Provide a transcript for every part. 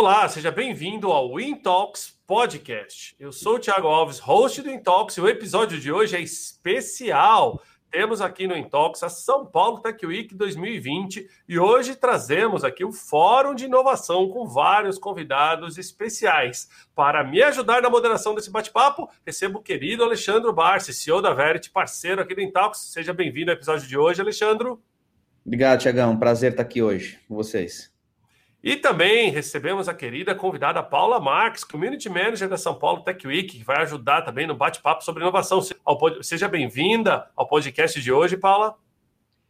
Olá, seja bem-vindo ao Intalks Podcast. Eu sou o Thiago Alves, host do Intalks, e o episódio de hoje é especial. Temos aqui no Intalks a São Paulo Tech Week 2020 e hoje trazemos aqui o Fórum de Inovação com vários convidados especiais. Para me ajudar na moderação desse bate-papo, recebo o querido Alexandre Barsi, CEO da Verity, parceiro aqui do Intalks. Seja bem-vindo ao episódio de hoje, Alexandre. Obrigado, Tiagão. Prazer estar aqui hoje com vocês. E também recebemos a querida convidada Paula Marques, Community Manager da São Paulo Tech Week, que vai ajudar também no bate-papo sobre inovação. Seja bem-vinda ao podcast de hoje, Paula.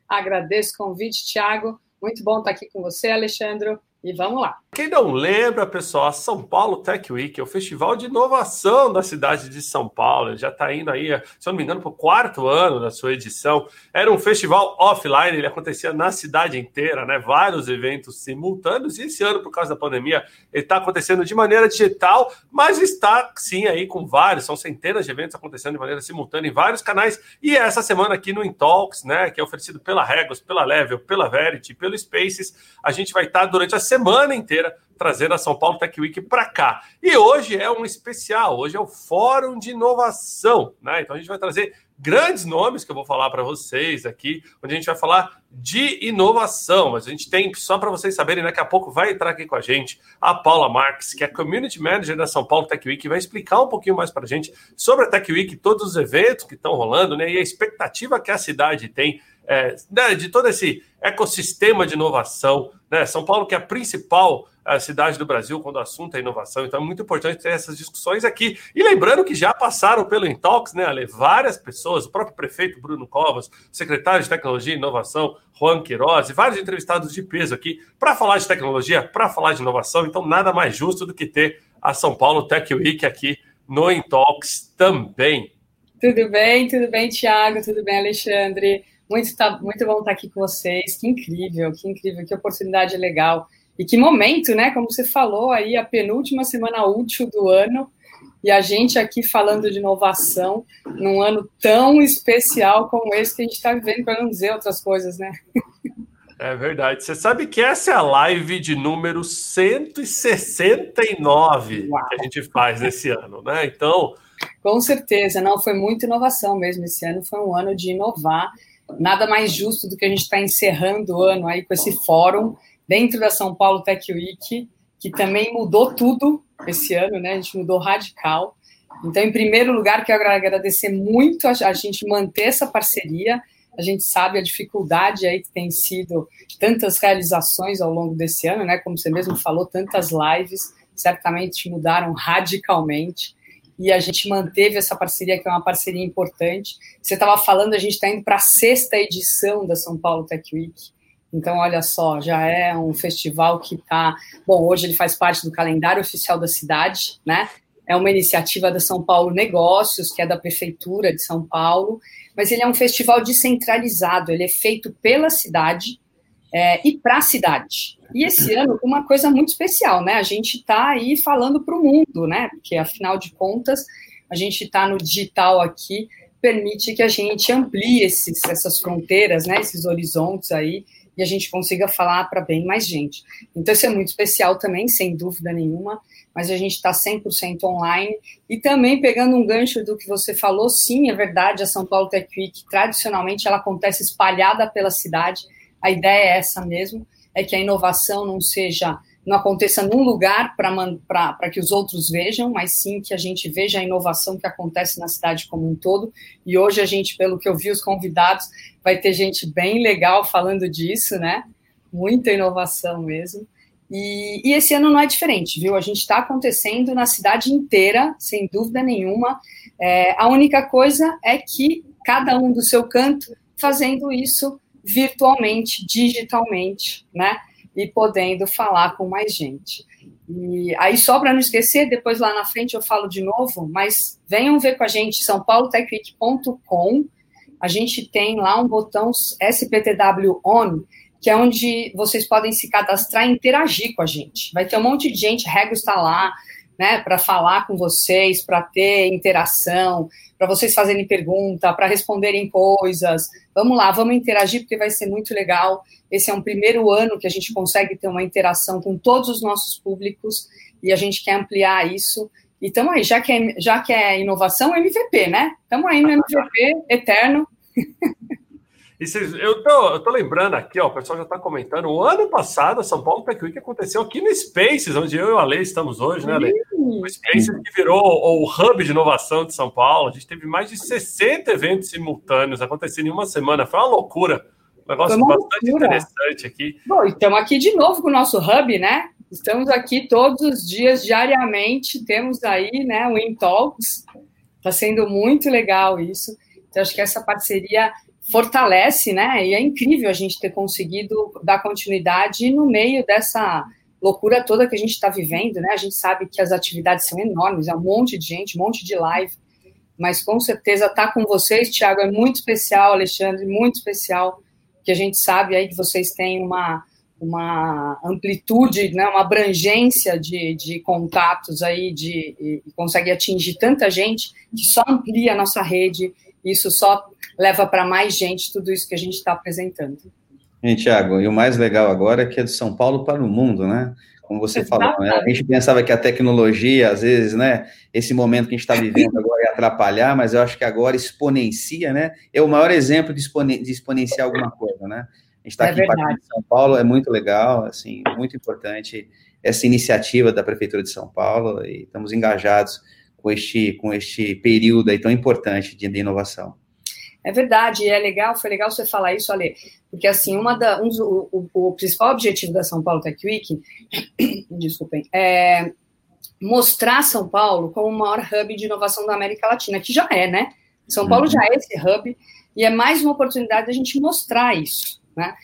Agradeço o convite, Thiago. Muito bom estar aqui com você, Alexandre. E vamos lá. Quem não lembra, pessoal, a São Paulo Tech Week é o festival de inovação da cidade de São Paulo. Já está indo aí, se eu não me engano, para o quarto ano da sua edição. Era um festival offline, ele acontecia na cidade inteira, né? Vários eventos simultâneos. E esse ano, por causa da pandemia, ele está acontecendo de maneira digital, mas está sim aí com vários, são centenas de eventos acontecendo de maneira simultânea em vários canais. E essa semana aqui no Intalks, né? Que é oferecido pela Regos, pela Level, pela Verity, pelo Spaces, a gente vai estar tá durante a semana inteira trazendo a São Paulo Tech Week para cá. E hoje é um especial, hoje é o Fórum de Inovação, né? Então a gente vai trazer grandes nomes que eu vou falar para vocês aqui, onde a gente vai falar de inovação, mas a gente tem, só para vocês saberem, daqui a pouco vai entrar aqui com a gente a Paula Marques, que é Community Manager da São Paulo Tech Week, vai explicar um pouquinho mais para a gente sobre a Tech Week, todos os eventos que estão rolando, né, e a expectativa que a cidade tem é, né, de todo esse ecossistema de inovação. Né? São Paulo, que é a principal a cidade do Brasil quando o assunto é inovação, então é muito importante ter essas discussões aqui. E lembrando que já passaram pelo Intox, né, Ale? Várias pessoas, o próprio prefeito Bruno Covas, secretário de Tecnologia e Inovação, Juan Queiroz, e vários entrevistados de peso aqui para falar de tecnologia, para falar de inovação. Então, nada mais justo do que ter a São Paulo Tech Week aqui no Intox também. Tudo bem, tudo bem, Tiago, tudo bem, Alexandre. Muito, tá, muito bom estar aqui com vocês. Que incrível, que incrível, que oportunidade legal. E que momento, né? Como você falou aí, a penúltima semana útil do ano, e a gente aqui falando de inovação num ano tão especial como esse que a gente está vivendo, para não dizer outras coisas, né? É verdade. Você sabe que essa é a live de número 169 Uau. que a gente faz nesse ano, né? Então. Com certeza, não, foi muita inovação mesmo. Esse ano foi um ano de inovar nada mais justo do que a gente estar tá encerrando o ano aí com esse fórum dentro da São Paulo Tech Week, que também mudou tudo esse ano, né? A gente mudou radical. Então, em primeiro lugar, quero agradecer muito a, gente manter essa parceria. A gente sabe a dificuldade aí que tem sido tantas realizações ao longo desse ano, né? Como você mesmo falou, tantas lives certamente mudaram radicalmente e a gente manteve essa parceria, que é uma parceria importante. Você estava falando, a gente está indo para a sexta edição da São Paulo Tech Week. Então, olha só, já é um festival que está. Bom, hoje ele faz parte do calendário oficial da cidade, né? É uma iniciativa da São Paulo Negócios, que é da Prefeitura de São Paulo, mas ele é um festival descentralizado, ele é feito pela cidade é, e para a cidade. E esse ano, uma coisa muito especial, né? A gente está aí falando para o mundo, né? Porque, afinal de contas, a gente está no digital aqui, permite que a gente amplie esses, essas fronteiras, né? Esses horizontes aí, e a gente consiga falar para bem mais gente. Então, isso é muito especial também, sem dúvida nenhuma, mas a gente está 100% online. E também, pegando um gancho do que você falou, sim, é verdade, a São Paulo Tech Week, tradicionalmente, ela acontece espalhada pela cidade, a ideia é essa mesmo, é que a inovação não seja, não aconteça num lugar para que os outros vejam, mas sim que a gente veja a inovação que acontece na cidade como um todo. E hoje a gente, pelo que eu vi os convidados, vai ter gente bem legal falando disso, né? Muita inovação mesmo. E, e, esse ano não é diferente, viu? A gente está acontecendo na cidade inteira, sem dúvida nenhuma. É, a única coisa é que cada um do seu canto fazendo isso virtualmente, digitalmente, né? E podendo falar com mais gente. E aí, só para não esquecer, depois lá na frente eu falo de novo, mas venham ver com a gente, sãopaulotechweek.com. A gente tem lá um botão SPTW On, que é onde vocês podem se cadastrar e interagir com a gente. Vai ter um monte de gente, Rego está lá, né, para falar com vocês, para ter interação, para vocês fazerem pergunta, para responderem coisas. Vamos lá, vamos interagir porque vai ser muito legal. Esse é um primeiro ano que a gente consegue ter uma interação com todos os nossos públicos e a gente quer ampliar isso. E estamos aí, já que, é, já que é inovação, MVP, né? Estamos aí no MVP eterno. E cês, eu, tô, eu tô lembrando aqui, ó, o pessoal já está comentando. O ano passado, a São Paulo Tech Week aconteceu aqui no Spaces, onde eu e o Ale estamos hoje, né, Ale? O Spaces que virou o hub de inovação de São Paulo. A gente teve mais de 60 eventos simultâneos acontecendo em uma semana. Foi uma loucura. Um negócio bastante loucura. interessante aqui. Bom, estamos aqui de novo com o nosso hub, né? Estamos aqui todos os dias, diariamente. Temos aí, né, o InTalks. Está sendo muito legal isso. Então, acho que essa parceria fortalece, né? E é incrível a gente ter conseguido dar continuidade no meio dessa loucura toda que a gente está vivendo, né? A gente sabe que as atividades são enormes, é um monte de gente, um monte de live, mas com certeza estar tá com vocês, Tiago, é muito especial, Alexandre, muito especial, que a gente sabe aí que vocês têm uma, uma amplitude, né, uma abrangência de, de contatos aí, de, e consegue atingir tanta gente que só amplia a nossa rede, isso só leva para mais gente tudo isso que a gente está apresentando. E, Tiago, e o mais legal agora é que é de São Paulo para o mundo, né? Como você falou, né? a gente pensava que a tecnologia, às vezes, né, esse momento que a gente está vivendo agora ia atrapalhar, mas eu acho que agora exponencia, né? É o maior exemplo de, expone, de exponenciar alguma coisa, né? A gente está é aqui em São Paulo, é muito legal, assim, muito importante essa iniciativa da Prefeitura de São Paulo e estamos engajados com este, com este período aí tão importante de, de inovação. É verdade, é legal, foi legal você falar isso, Ale, porque assim, uma da, um, o, o, o, principal objetivo da São Paulo Tech Week, desculpem, é mostrar São Paulo como o maior hub de inovação da América Latina, que já é, né? São Paulo uhum. já é esse hub, e é mais uma oportunidade da gente mostrar isso, né?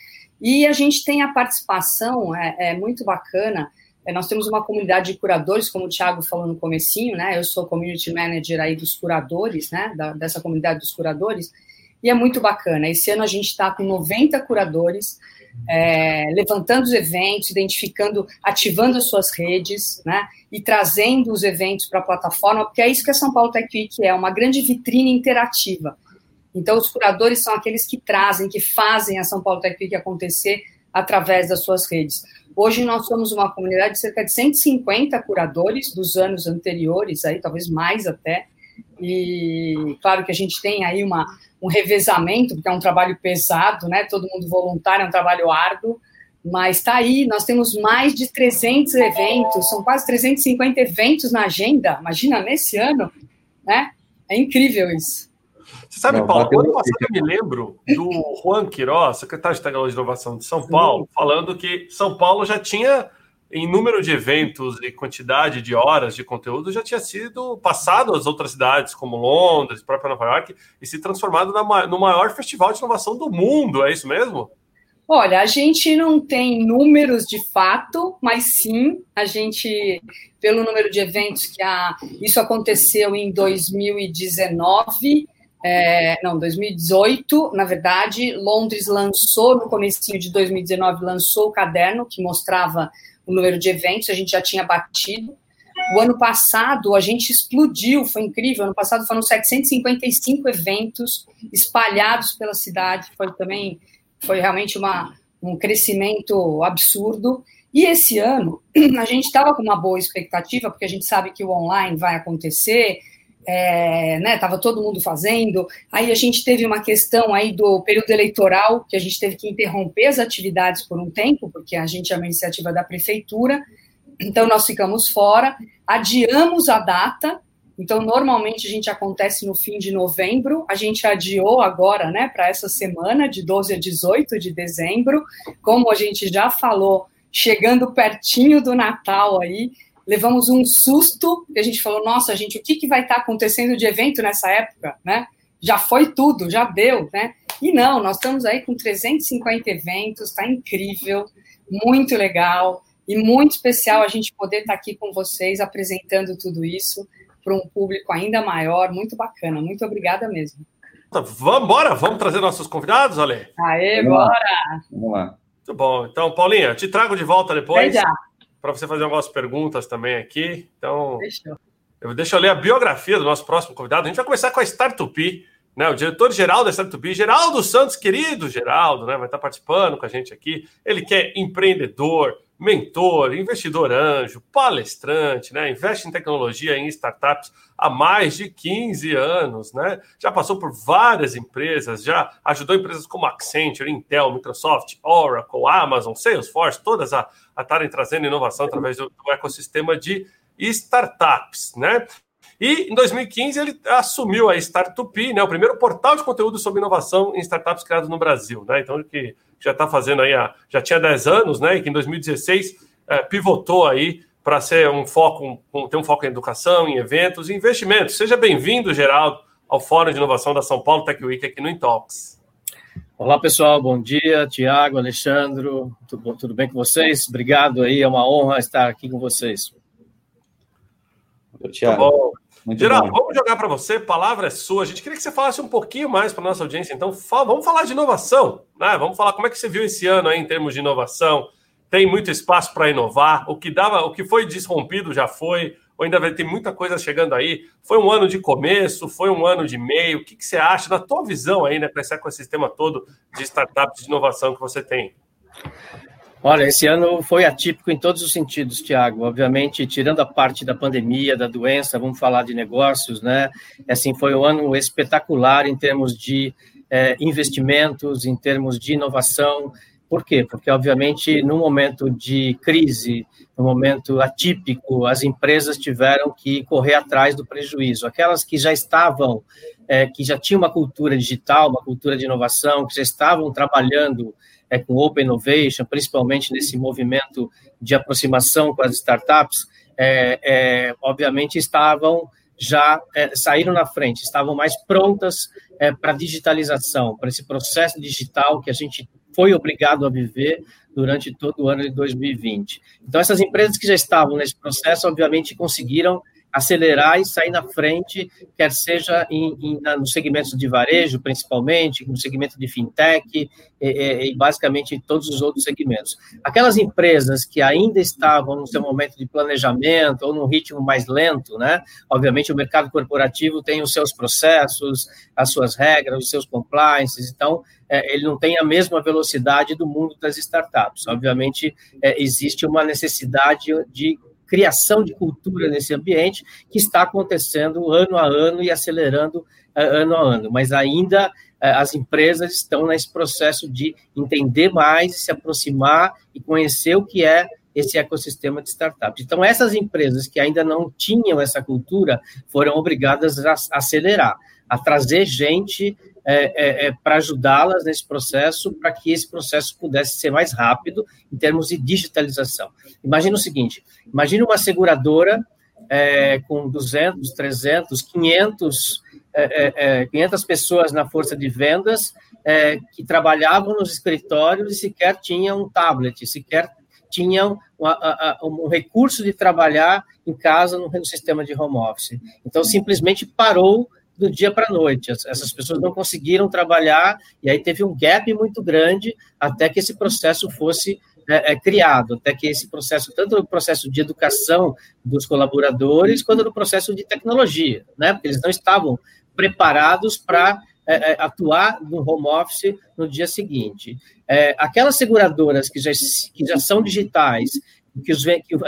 E a gente tem a participação, é, é muito bacana, nós temos uma comunidade de curadores, como o Thiago falou no comecinho, né? Eu sou community manager aí dos curadores, né? Da, dessa comunidade dos curadores, e é muito bacana. Esse ano a gente está com 90 curadores, é, levantando os eventos, identificando, ativando as suas redes, né? E trazendo os eventos para a plataforma, porque é isso que a São Paulo Tech Week é, uma grande vitrine interativa. Então, os curadores são aqueles que trazem, que fazem a São Paulo Tech Week acontecer através das suas redes. Hoje nós somos uma comunidade de cerca de 150 curadores dos anos anteriores, aí talvez mais até. E claro que a gente tem aí uma, um revezamento, porque é um trabalho pesado, né? Todo mundo voluntário, é um trabalho árduo, mas está aí, nós temos mais de 300 eventos, são quase 350 eventos na agenda, imagina, nesse ano, né? É incrível isso. Você sabe, não, Paulo, ano passado eu me lembro do Juan Queiroz, secretário de Tecnologia e Inovação de São Paulo, falando que São Paulo já tinha, em número de eventos e quantidade de horas de conteúdo, já tinha sido passado às outras cidades, como Londres, própria Nova York, e se transformado na, no maior festival de inovação do mundo, é isso mesmo? Olha, a gente não tem números de fato, mas sim, a gente, pelo número de eventos que a, isso aconteceu em 2019, é, não, 2018, na verdade, Londres lançou, no começo de 2019, lançou o caderno que mostrava o número de eventos, a gente já tinha batido. O ano passado, a gente explodiu, foi incrível. Ano passado foram 755 eventos espalhados pela cidade, foi também, foi realmente uma, um crescimento absurdo. E esse ano, a gente estava com uma boa expectativa, porque a gente sabe que o online vai acontecer, é, né, tava todo mundo fazendo. Aí a gente teve uma questão aí do período eleitoral, que a gente teve que interromper as atividades por um tempo, porque a gente é uma iniciativa da prefeitura. Então nós ficamos fora, adiamos a data. Então normalmente a gente acontece no fim de novembro, a gente adiou agora, né, para essa semana de 12 a 18 de dezembro, como a gente já falou, chegando pertinho do Natal aí, levamos um susto, e a gente falou, nossa, gente, o que, que vai estar tá acontecendo de evento nessa época, né? Já foi tudo, já deu, né? E não, nós estamos aí com 350 eventos, está incrível, muito legal e muito especial a gente poder estar tá aqui com vocês apresentando tudo isso para um público ainda maior, muito bacana. Muito obrigada mesmo. Vamos embora, vamos trazer nossos convidados, Ale? Aê, vamos bora! Lá. Vamos lá. Muito bom. Então, Paulinha, te trago de volta depois. já para você fazer algumas perguntas também aqui. Então, deixa eu, deixa eu ler a biografia do nosso próximo convidado. A gente vai começar com a Startup, né? O diretor-geral da Startup, Geraldo Santos, querido Geraldo, né? Vai estar participando com a gente aqui. Ele que é empreendedor, mentor, investidor anjo, palestrante, né? Investe em tecnologia em startups há mais de 15 anos, né? Já passou por várias empresas, já ajudou empresas como Accenture, Intel, Microsoft, Oracle, Amazon, Salesforce, todas a estarem trazendo inovação através do, do ecossistema de startups, né? E em 2015 ele assumiu a Startup, né, o primeiro portal de conteúdo sobre inovação em startups criado no Brasil, né? Então que já está fazendo aí, a, já tinha 10 anos, né? E que em 2016 é, pivotou aí para ser um foco, um, ter um foco em educação, em eventos e investimentos. Seja bem-vindo, Geraldo, ao Fórum de Inovação da São Paulo Tech Week aqui no Intox. Olá, pessoal, bom dia, Tiago, Alexandre, tudo, tudo bem com vocês? Obrigado aí, é uma honra estar aqui com vocês. Tiago. Muito Geraldo, bom. vamos jogar para você, palavra é sua. A gente queria que você falasse um pouquinho mais para nossa audiência. Então, fala, vamos falar de inovação, né? Vamos falar como é que você viu esse ano aí em termos de inovação. Tem muito espaço para inovar. O que dava, o que foi desrompido já foi. Ou ainda vai ter muita coisa chegando aí. Foi um ano de começo, foi um ano de meio. O que, que você acha, na tua visão aí, né, com esse ecossistema todo de startups de inovação que você tem? Olha, esse ano foi atípico em todos os sentidos, Tiago. Obviamente, tirando a parte da pandemia, da doença, vamos falar de negócios, né? Assim, foi um ano espetacular em termos de é, investimentos, em termos de inovação. Por quê? Porque, obviamente, no momento de crise, no momento atípico, as empresas tiveram que correr atrás do prejuízo. Aquelas que já estavam, é, que já tinham uma cultura digital, uma cultura de inovação, que já estavam trabalhando é, com Open Innovation, principalmente nesse movimento de aproximação com as startups, é, é, obviamente estavam já é, saíram na frente, estavam mais prontas é, para digitalização, para esse processo digital que a gente foi obrigado a viver durante todo o ano de 2020. Então, essas empresas que já estavam nesse processo, obviamente, conseguiram acelerar e sair na frente, quer seja em, em, nos segmentos de varejo, principalmente, no segmento de fintech e, e, e, basicamente em todos os outros segmentos. Aquelas empresas que ainda estavam no seu momento de planejamento ou num ritmo mais lento, né? Obviamente o mercado corporativo tem os seus processos, as suas regras, os seus compliances, então é, ele não tem a mesma velocidade do mundo das startups. Obviamente é, existe uma necessidade de criação de cultura nesse ambiente que está acontecendo ano a ano e acelerando uh, ano a ano, mas ainda uh, as empresas estão nesse processo de entender mais, se aproximar e conhecer o que é esse ecossistema de startups. Então, essas empresas que ainda não tinham essa cultura foram obrigadas a acelerar, a trazer gente é, é, é, para ajudá-las nesse processo, para que esse processo pudesse ser mais rápido em termos de digitalização. Imagina o seguinte: imagine uma seguradora é, com 200, 300, 500, é, 500 pessoas na força de vendas é, que trabalhavam nos escritórios e sequer tinham um tablet, sequer tinham um recurso de trabalhar em casa no sistema de home office. Então, simplesmente parou do dia para a noite. Essas pessoas não conseguiram trabalhar e aí teve um gap muito grande até que esse processo fosse é, é, criado, até que esse processo, tanto no processo de educação dos colaboradores, quanto no processo de tecnologia, né? Porque eles não estavam preparados para é, é, atuar no home office no dia seguinte. É, aquelas seguradoras que já, que já são digitais que, os,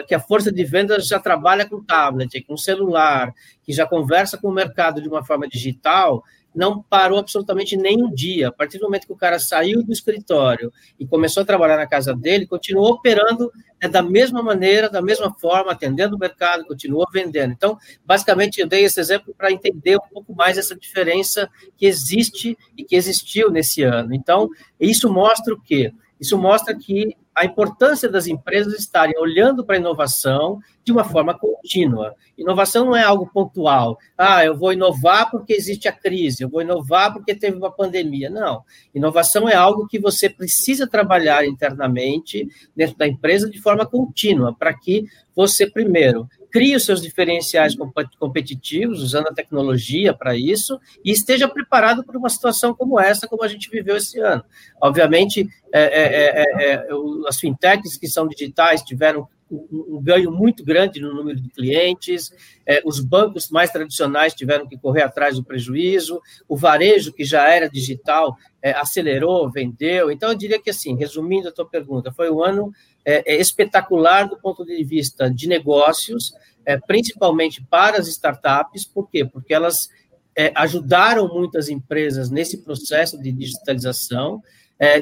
que a força de vendas já trabalha com tablet, com celular, que já conversa com o mercado de uma forma digital, não parou absolutamente nenhum dia. A partir do momento que o cara saiu do escritório e começou a trabalhar na casa dele, continuou operando né, da mesma maneira, da mesma forma, atendendo o mercado, continuou vendendo. Então, basicamente, eu dei esse exemplo para entender um pouco mais essa diferença que existe e que existiu nesse ano. Então, isso mostra o quê? Isso mostra que a importância das empresas estarem olhando para a inovação de uma forma contínua. Inovação não é algo pontual. Ah, eu vou inovar porque existe a crise, eu vou inovar porque teve uma pandemia. Não. Inovação é algo que você precisa trabalhar internamente dentro da empresa de forma contínua, para que você, primeiro, crie os seus diferenciais competitivos, usando a tecnologia para isso, e esteja preparado para uma situação como essa, como a gente viveu esse ano. Obviamente, é, é, é, as fintechs que são digitais tiveram um, ganho muito grande no número de clientes, é, os bancos mais tradicionais tiveram que correr atrás do prejuízo, o varejo, que já era digital, é, acelerou, vendeu. Então, eu diria que, assim, resumindo a tua pergunta, foi um ano é, é espetacular do ponto de vista de negócios, é, principalmente para as startups, por quê? Porque elas é, ajudaram muitas empresas nesse processo de digitalização,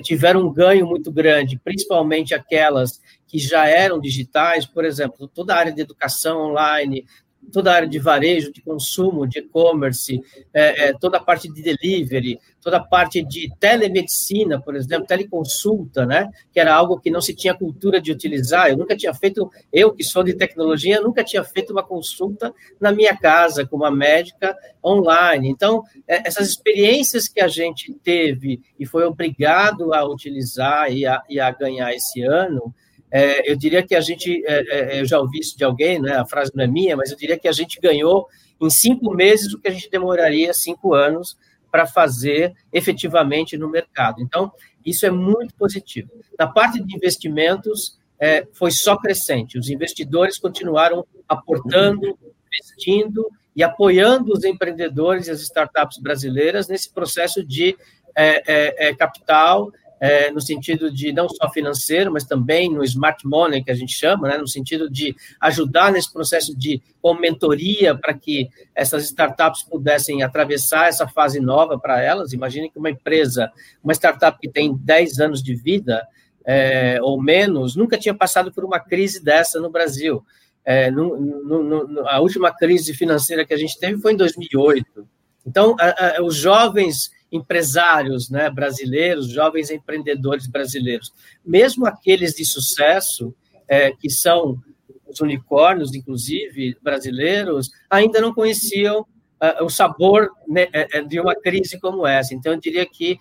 tiveram um ganho muito grande, principalmente aquelas que já eram digitais, por exemplo, toda a área de educação online, toda a área de varejo, de consumo, de e-commerce, é, é, toda a parte de delivery, toda a parte de telemedicina, por exemplo, teleconsulta, né? Que era algo que não se tinha cultura de utilizar. Eu nunca tinha feito, eu que sou de tecnologia, nunca tinha feito uma consulta na minha casa com uma médica online. Então, é, essas experiências que a gente teve e foi obrigado a utilizar e a, e a ganhar esse ano, é, eu diria que a gente, é, é, eu já ouvi isso de alguém, né, a frase não é minha, mas eu diria que a gente ganhou em cinco meses o que a gente demoraria cinco anos para fazer efetivamente no mercado. Então, isso é muito positivo. Na parte de investimentos, é, foi só crescente. Os investidores continuaram aportando, investindo e apoiando os empreendedores e as startups brasileiras nesse processo de é, é, é capital é, no sentido de não só financeiro, mas também no smart money, que a gente chama, né, no sentido de ajudar nesse processo de com mentoria para que essas startups pudessem atravessar essa fase nova para elas. Imagine que uma empresa, uma startup que tem 10 anos de vida é, ou menos, nunca tinha passado por uma crise dessa no Brasil. É, no, no, no, a última crise financeira que a gente teve foi em 2008. Então, a, a, os jovens empresários né, brasileiros, jovens empreendedores brasileiros, mesmo aqueles de sucesso, é, que são os unicórnios, inclusive, brasileiros, ainda não conheciam uh, o sabor né, é, é, de uma crise como essa. Então, eu diria que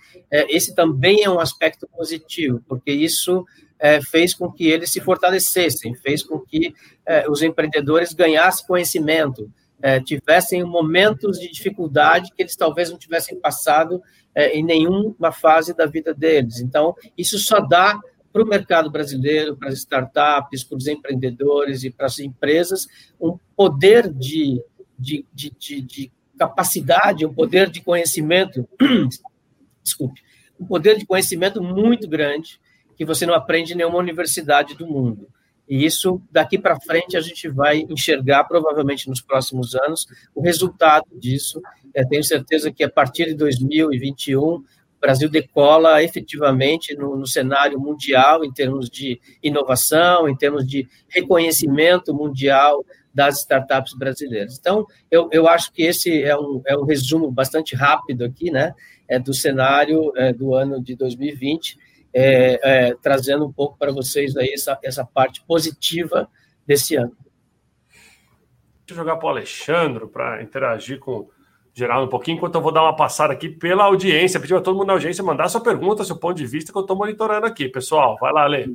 esse também é um aspecto positivo, porque isso fez com que eles se fortalecessem, fez com que os empreendedores ganhassem conhecimento, é, tivessem momentos de dificuldade que eles talvez não tivessem passado é, em nenhuma fase da vida deles. Então, isso só dá para o mercado brasileiro, para as startups, para os empreendedores e para as empresas, um poder de, de, de, de, de capacidade, um poder de conhecimento, desculpe, um poder de conhecimento muito grande que você não aprende em nenhuma universidade do mundo. E isso, daqui para frente, a gente vai enxergar, provavelmente nos próximos anos, o resultado disso. É, tenho certeza que a partir de 2021, o Brasil decola efetivamente no, no, cenário mundial, em termos de inovação, em termos de reconhecimento mundial das startups brasileiras. Então, eu, eu acho que esse é um, é um resumo bastante rápido aqui, né, é, do cenário é, do ano de 2020 é, é, trazendo um pouco para vocês aí essa, essa parte positiva desse ano. Deixa eu jogar para o Alexandre para interagir com o Geraldo um pouquinho, enquanto eu vou dar uma passada aqui pela audiência, pedir a todo mundo na audiência mandar sua pergunta, seu ponto de vista, que eu estou monitorando aqui, pessoal. Vai lá, Ale.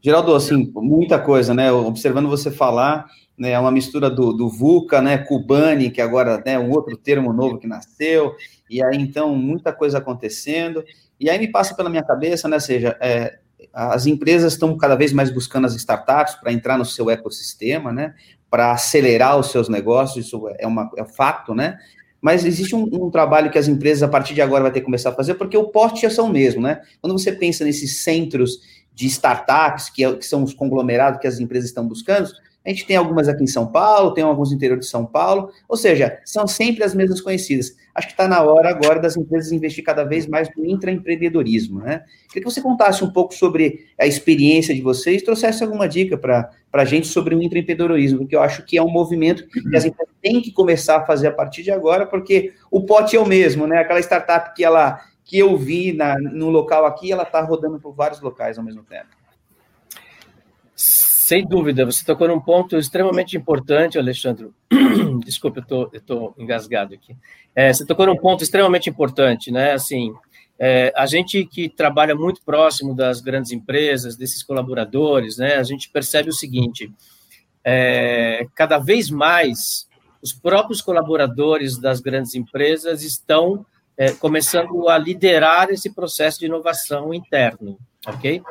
Geraldo, assim, muita coisa, né? Observando você falar, né, é uma mistura do, do VUCA, né, Cubani, que agora é né, um outro termo novo que nasceu, e aí então muita coisa acontecendo. E aí me passa pela minha cabeça, né, seja, é, as empresas estão cada vez mais buscando as startups para entrar no seu ecossistema, né, para acelerar os seus negócios, isso é, uma, é um fato, né, mas existe um, um, trabalho que as empresas, a partir de agora, vai ter que começar a fazer, porque o porte é só o mesmo, né? Quando você pensa nesses centros de startups, que, é, que são os conglomerados que as empresas estão buscando, a gente tem algumas aqui em São Paulo, tem alguns no interior de São Paulo, ou seja, são sempre as mesmas conhecidas. Acho que está na hora agora das empresas investir cada vez mais no intraempreendedorismo, né? Queria que você contasse um pouco sobre a experiência de vocês, trouxesse alguma dica para a gente sobre o intraempreendedorismo, porque eu acho que é um movimento que as empresas têm que começar a fazer a partir de agora, porque o pote é o mesmo, né? Aquela startup que ela que eu vi na, no local aqui, ela está rodando por vários locais ao mesmo tempo. Sem dúvida, você tocou num ponto extremamente importante, Alexandre. Desculpe, eu estou engasgado aqui. É, você tocou num ponto extremamente importante, né? Assim, é, a gente que trabalha muito próximo das grandes empresas, desses colaboradores, né? A gente percebe o seguinte: é, cada vez mais os próprios colaboradores das grandes empresas estão é, começando a liderar esse processo de inovação interno, ok?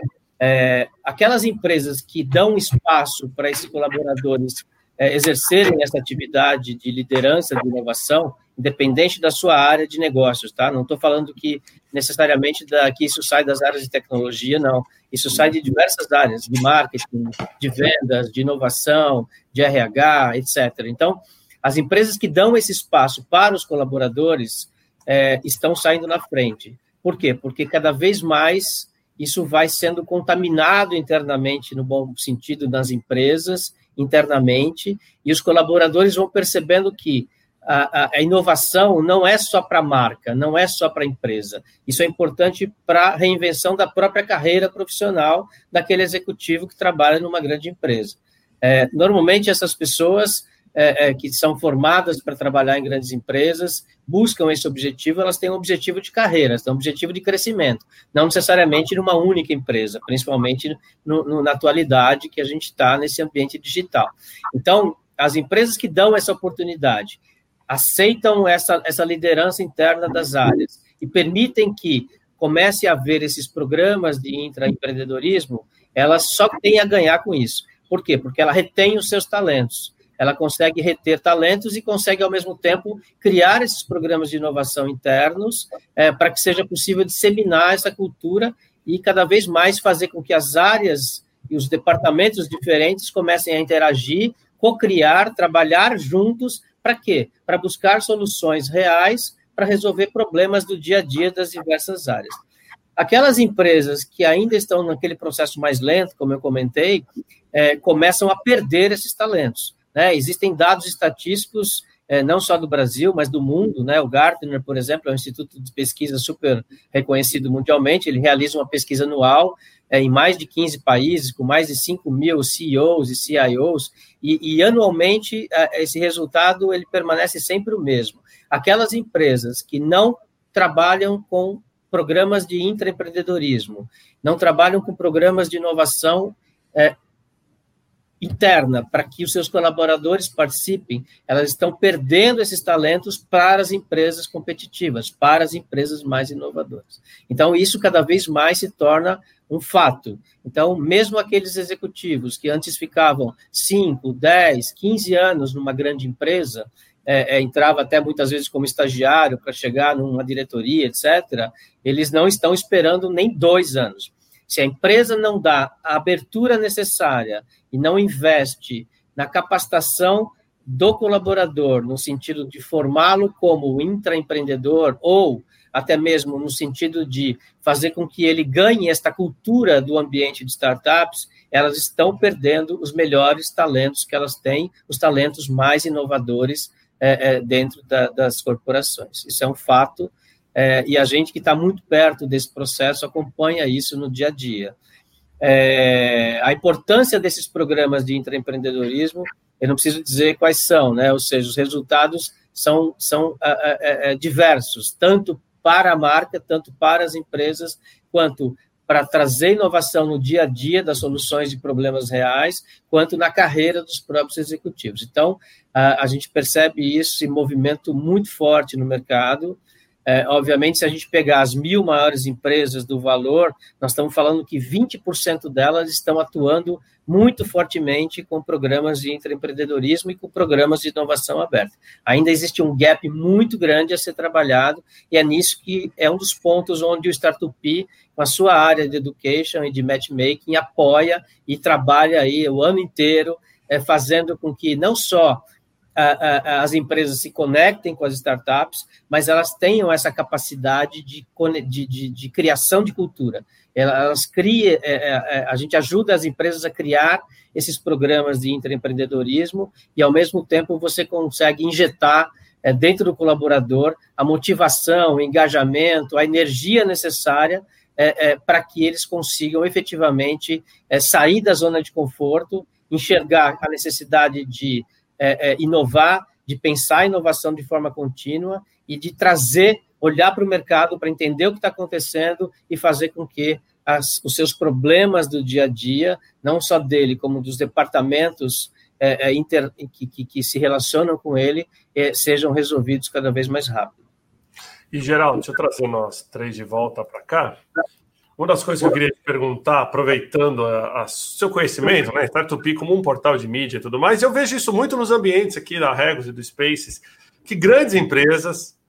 É, aquelas empresas que dão espaço para esses colaboradores é, exercerem essa atividade de liderança, de inovação, independente da sua área de negócios, tá? Não estou falando que necessariamente da, que isso sai das áreas de tecnologia, não. Isso sai de diversas áreas, de marketing, de vendas, de inovação, de RH, etc. Então, as empresas que dão esse espaço para os colaboradores é, estão saindo na frente. Por quê? Porque cada vez mais isso vai sendo contaminado internamente, no bom sentido, nas empresas, internamente, e os colaboradores vão percebendo que a, a, inovação não é só para a marca, não é só para a empresa. Isso é importante para a reinvenção da própria carreira profissional daquele executivo que trabalha numa grande empresa. É, normalmente, essas pessoas é, é, que são formadas para trabalhar em grandes empresas buscam esse objetivo, elas têm um objetivo de carreira, têm um objetivo de crescimento, não necessariamente numa única empresa, principalmente no, no, na atualidade que a gente está nesse ambiente digital. Então, as empresas que dão essa oportunidade aceitam essa, essa liderança interna das áreas e permitem que comece a haver esses programas de intraempreendedorismo, elas só têm a ganhar com isso. Por quê? Porque ela retém os seus talentos ela consegue reter talentos e consegue, ao mesmo tempo, criar esses programas de inovação internos é, para que seja possível disseminar essa cultura e cada vez mais fazer com que as áreas e os departamentos diferentes comecem a interagir, co-criar, trabalhar juntos, para quê? Para buscar soluções reais para resolver problemas do dia a dia das diversas áreas. Aquelas empresas que ainda estão naquele processo mais lento, como eu comentei, é, começam a perder esses talentos. Né? Existem dados estatísticos, é, não só do Brasil, mas do mundo. Né? O Gartner, por exemplo, é um instituto de pesquisa super reconhecido mundialmente, ele realiza uma pesquisa anual é, em mais de 15 países, com mais de 5 mil CEOs e CIOs, e, e anualmente é, esse resultado ele permanece sempre o mesmo. Aquelas empresas que não trabalham com programas de intraempreendedorismo, não trabalham com programas de inovação é, interna para que os seus colaboradores participem, elas estão perdendo esses talentos para as empresas competitivas, para as empresas mais inovadoras. Então, isso cada vez mais se torna um fato. Então, mesmo aqueles executivos que antes ficavam 5, 10, 15 anos numa grande empresa, é, é, entrava até muitas vezes como estagiário para chegar numa diretoria, etc., eles não estão esperando nem dois anos. Se a empresa não dá a abertura necessária e não investe na capacitação do colaborador, no sentido de formá-lo como intraempreendedor ou até mesmo no sentido de fazer com que ele ganhe esta cultura do ambiente de startups, elas estão perdendo os melhores talentos que elas têm, os talentos mais inovadores é, é, dentro da, das corporações. Isso é um fato, é, e a gente que está muito perto desse processo acompanha isso no dia a dia. É, a importância desses programas de intraempreendedorismo, eu não preciso dizer quais são, né? ou seja, os resultados são, são é, é, é, diversos, tanto para a marca, tanto para as empresas, quanto para trazer inovação no dia a dia das soluções de problemas reais, quanto na carreira dos próprios executivos. Então, a, a gente percebe isso em movimento muito forte no mercado, é, obviamente, se a gente pegar as mil maiores empresas do valor, nós estamos falando que 20% delas estão atuando muito fortemente com programas de intraempreendedorismo e com programas de inovação aberta. Ainda existe um gap muito grande a ser trabalhado, e é nisso que é um dos pontos onde o Startup, com a sua área de education e de matchmaking, apoia e trabalha aí o ano inteiro, é, fazendo com que não só as empresas se conectem com as startups, mas elas tenham essa capacidade de, de, de, de criação de cultura. Elas criam, é, é, é, a gente ajuda as empresas a criar esses programas de intraempreendedorismo e, ao mesmo tempo, você consegue injetar dentro do colaborador a motivação, o engajamento, a energia necessária para que eles consigam efetivamente sair da zona de conforto, enxergar a necessidade de é, é, inovar, de pensar a inovação de forma contínua e de trazer, olhar para o mercado para entender o que está acontecendo e fazer com que as, os seus problemas do dia a dia, não só dele, como dos departamentos é, é inter, que, que, que, se relacionam com ele, é, sejam resolvidos cada vez mais rápido. E, Geraldo, deixa eu trazer nós três de volta para cá. Uma das coisas que eu queria te perguntar, aproveitando o seu conhecimento, né? Startup como um portal de mídia e tudo mais, eu vejo isso muito nos ambientes aqui da Regos e do Spaces, que grandes empresas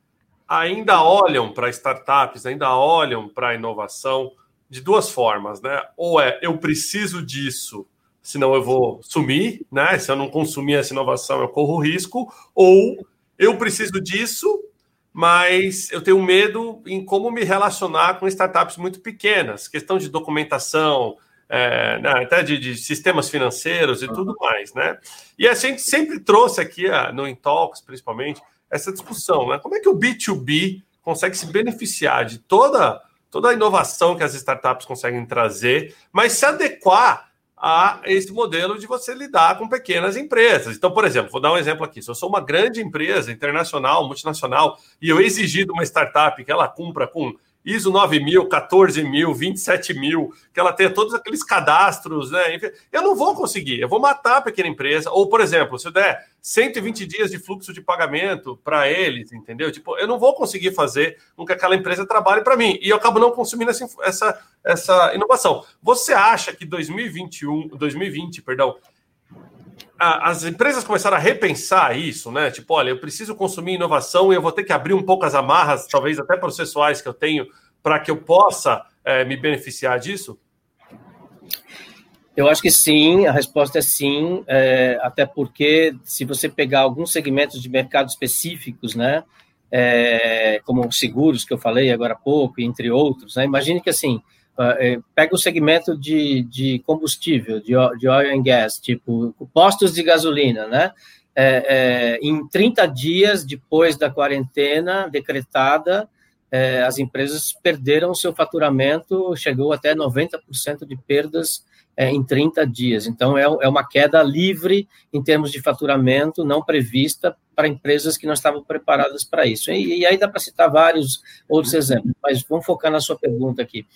ainda olham para startups, ainda olham para inovação de duas formas, né? Ou é eu preciso disso, senão eu vou sumir, né? Se eu não consumir essa inovação, eu corro risco, ou eu preciso disso, mas eu tenho medo em como me relacionar com startups muito pequenas, questão de documentação, é, né, até de, de, sistemas financeiros e tudo mais, né? E a gente sempre trouxe aqui no Intalks, principalmente, essa discussão, né? Como é que o B2B consegue se beneficiar de toda, toda a inovação que as startups conseguem trazer, mas se adequar a esse modelo de você lidar com pequenas empresas. Então, por exemplo, vou dar um exemplo aqui. Se eu sou uma grande empresa internacional, multinacional, e eu exigir de uma startup que ela cumpra com ISO 9000, 14000, 27000, que ela tenha todos aqueles cadastros, né? Eu não vou conseguir, eu vou matar a pequena empresa. Ou, por exemplo, se eu der 120 dias de fluxo de pagamento para eles, entendeu? Tipo, eu não vou conseguir fazer com que aquela empresa trabalhe para mim. E eu acabo não consumindo essa, essa, essa inovação. Você acha que 2021, 2020, perdão, as empresas começaram a repensar isso, né? Tipo, olha, eu preciso consumir inovação e eu vou ter que abrir um pouco as amarras, talvez até processuais que eu tenho, para que eu possa é, me beneficiar disso? Eu acho que sim, a resposta é sim, é, até porque se você pegar alguns segmentos de mercado específicos, né, é, como seguros que eu falei agora há pouco, entre outros, né, imagine que assim, pega o segmento de, de combustível, de, de oil and gas, tipo postos de gasolina, né? É, é, em 30 dias depois da quarentena decretada, é, as empresas perderam seu faturamento, chegou até 90% de perdas é, em 30 dias. Então, é, é uma queda livre em termos de faturamento, não prevista para empresas que não estavam preparadas para isso. E, e aí dá para citar vários outros exemplos, mas vamos focar na sua pergunta aqui.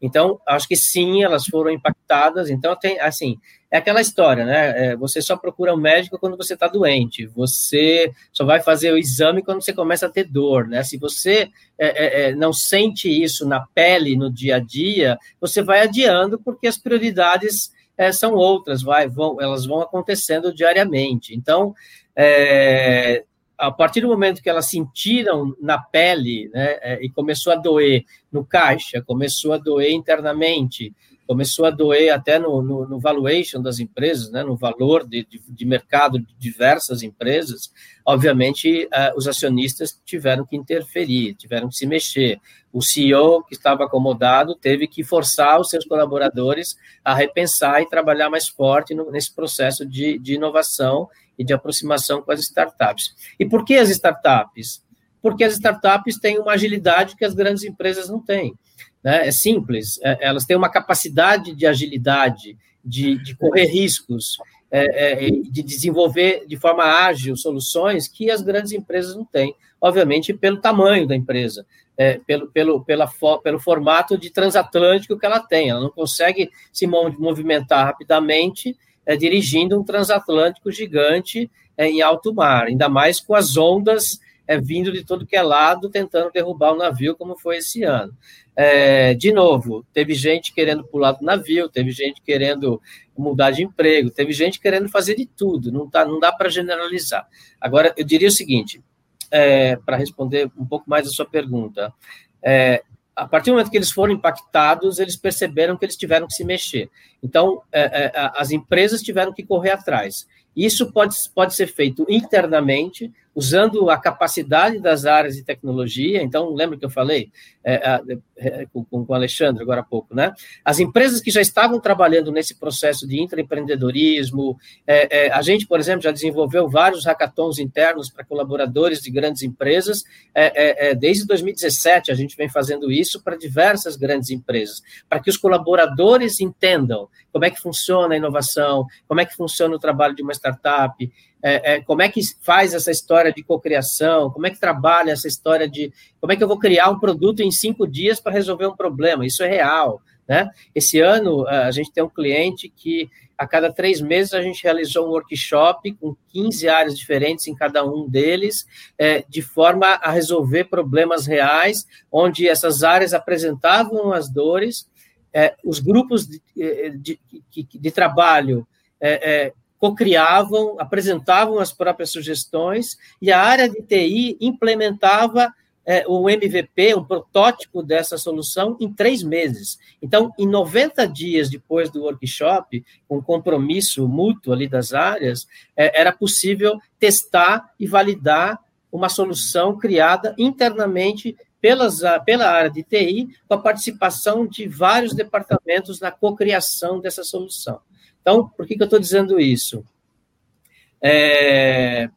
Então, acho que sim, elas foram impactadas. Então, tem, assim, é aquela história, né? É, você só procura um médico quando você está doente. Você só vai fazer o exame quando você começa a ter dor, né? Se você é, é, é não sente isso na pele, no dia a dia, você vai adiando porque as prioridades é, são outras, vai, vão, elas vão acontecendo diariamente. Então, é, a partir do momento que elas sentiram na pele, né, é, e começou a doer no caixa, começou a doer internamente, começou a doer até no, no, no valuation das empresas, né, no valor de, de, de mercado de diversas empresas, obviamente uh, os acionistas tiveram que interferir, tiveram que se mexer. O CEO que estava acomodado teve que forçar os seus colaboradores a repensar e trabalhar mais forte no, nesse processo de, de inovação e de aproximação com as startups. E por que as startups? Porque as startups têm uma agilidade que as grandes empresas não têm. Né? É simples, é, elas têm uma capacidade de agilidade, de, de correr riscos, é, é, de desenvolver de forma ágil soluções que as grandes empresas não têm. Obviamente, pelo tamanho da empresa, é, pelo, pelo, pela, pelo formato de transatlântico que ela tem. Ela não consegue se movimentar rapidamente é, dirigindo um transatlântico gigante é, em alto mar, ainda mais com as ondas é, vindo de todo que é lado, tentando derrubar o navio, como foi esse ano. É, de novo, teve gente querendo pular do navio, teve gente querendo mudar de emprego, teve gente querendo fazer de tudo, não, tá, não dá para generalizar. Agora, eu diria o seguinte, é, para responder um pouco mais a sua pergunta, é, a partir do momento que eles foram impactados, eles perceberam que eles tiveram que se mexer. Então, é, é, as empresas tiveram que correr atrás. Isso pode, pode ser feito internamente, usando a capacidade das áreas de tecnologia. Então, lembra que eu falei é, é, com, com o Alexandre agora há pouco, né? As empresas que já estavam trabalhando nesse processo de intraempreendedorismo, é, é a gente, por exemplo, já desenvolveu vários hackathons internos para colaboradores de grandes empresas. É, é, desde 2017, a gente vem fazendo isso para diversas grandes empresas, para que os colaboradores entendam como é que funciona a inovação, como é que funciona o trabalho de uma startup, é, é, como é que faz essa história de cocriação, como é que trabalha essa história de como é que eu vou criar um produto em cinco dias para resolver um problema. Isso é real. Né? Esse ano, a gente tem um cliente que, a cada três meses, a gente realizou um workshop com 15 áreas diferentes em cada um deles, é, de forma a resolver problemas reais, onde essas áreas apresentavam as dores, é, os grupos de, de, de, de trabalho é cocriavam, apresentavam as próprias sugestões, e a área de TI implementava é, o MVP, um protótipo dessa solução, em três meses. Então, em 90 dias depois do workshop, com compromisso mútuo ali das áreas, é, era possível testar e validar uma solução criada internamente pelas, pela área de TI, com a participação de vários departamentos na cocriação dessa solução. Então, por que, que eu estou dizendo isso? É,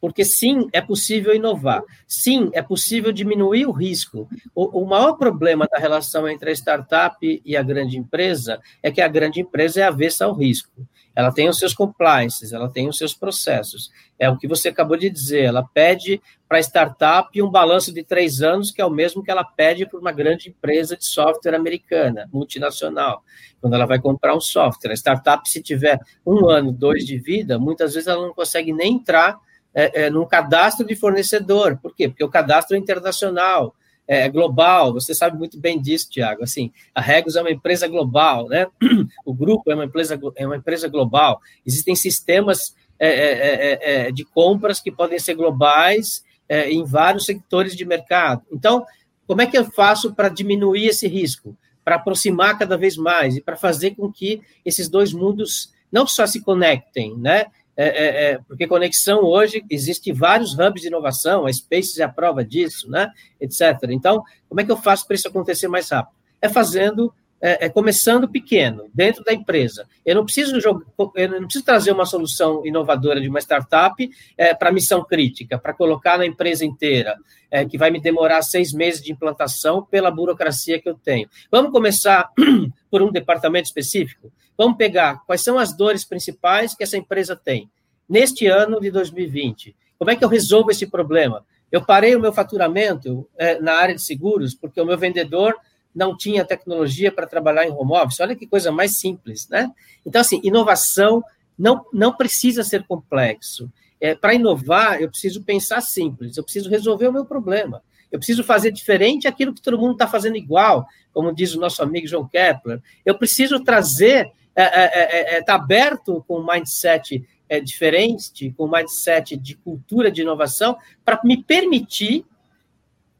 porque sim, é possível inovar. Sim, é possível diminuir o risco. O, o, maior problema da relação entre a startup e a grande empresa é que a grande empresa é avessa ao risco. Ela tem os seus compliances, ela tem os seus processos. É o que você acabou de dizer. Ela pede para startup um balanço de três anos, que é o mesmo que ela pede para uma grande empresa de software americana, multinacional, quando ela vai comprar um software. A startup, se tiver um ano, dois de vida, muitas vezes ela não consegue nem entrar é, é, num cadastro de fornecedor. Por quê? Porque o cadastro é internacional, é global. Você sabe muito bem disso, Tiago. Assim, a Regus é uma empresa global, né? O grupo é uma empresa, é uma empresa global. Existem sistemas é, é, é de compras que podem ser globais em vários setores de mercado. Então, como é que eu faço para diminuir esse risco? Para aproximar cada vez mais e para fazer com que esses dois mundos não só se conectem, né? É, é, é, porque conexão hoje existe vários hubs de inovação, a Space é a prova disso, né? Etc. Então, como é que eu faço para isso acontecer mais rápido? É fazendo, é, é começando pequeno, dentro da empresa. Eu não preciso eu não preciso trazer uma solução inovadora de uma startup é, para missão crítica, para colocar na empresa inteira, é, que vai me demorar seis meses de implantação pela burocracia que eu tenho. Vamos começar por um departamento específico? Vamos pegar quais são as dores principais que essa empresa tem neste ano de 2020. Como é que eu resolvo esse problema? Eu parei o meu faturamento é, na área de seguros porque o meu vendedor não tinha tecnologia para trabalhar em home office. Olha que coisa mais simples, né? Então, assim, inovação não, não precisa ser complexo. É, para inovar, eu preciso pensar simples, eu preciso resolver o meu problema. Eu preciso fazer diferente aquilo que todo mundo está fazendo igual, como diz o nosso amigo João Kepler. Eu preciso trazer é é, é, é, tá aberto com um mindset diferente, com um mindset de cultura de inovação, para me permitir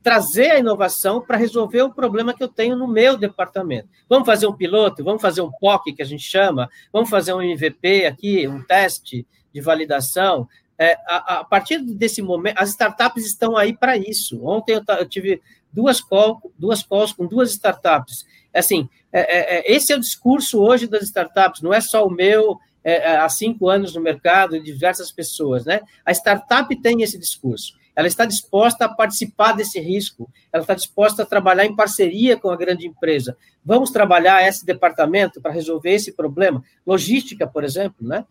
trazer a inovação para resolver o problema que eu tenho no meu departamento. Vamos fazer um piloto, vamos fazer um POC, que a gente chama, vamos fazer um MVP aqui, um teste de validação. É, a, a, partir desse momento, as startups estão aí para isso. Ontem eu, eu tive duas, call, duas calls com duas startups. Assim, é, é, é, esse é o discurso hoje das startups, não é só o meu, é, é, há cinco anos no mercado, de diversas pessoas, né? A startup tem esse discurso. Ela está disposta a participar desse risco, ela está disposta a trabalhar em parceria com a grande empresa. Vamos trabalhar esse departamento para resolver esse problema? Logística, por exemplo, né?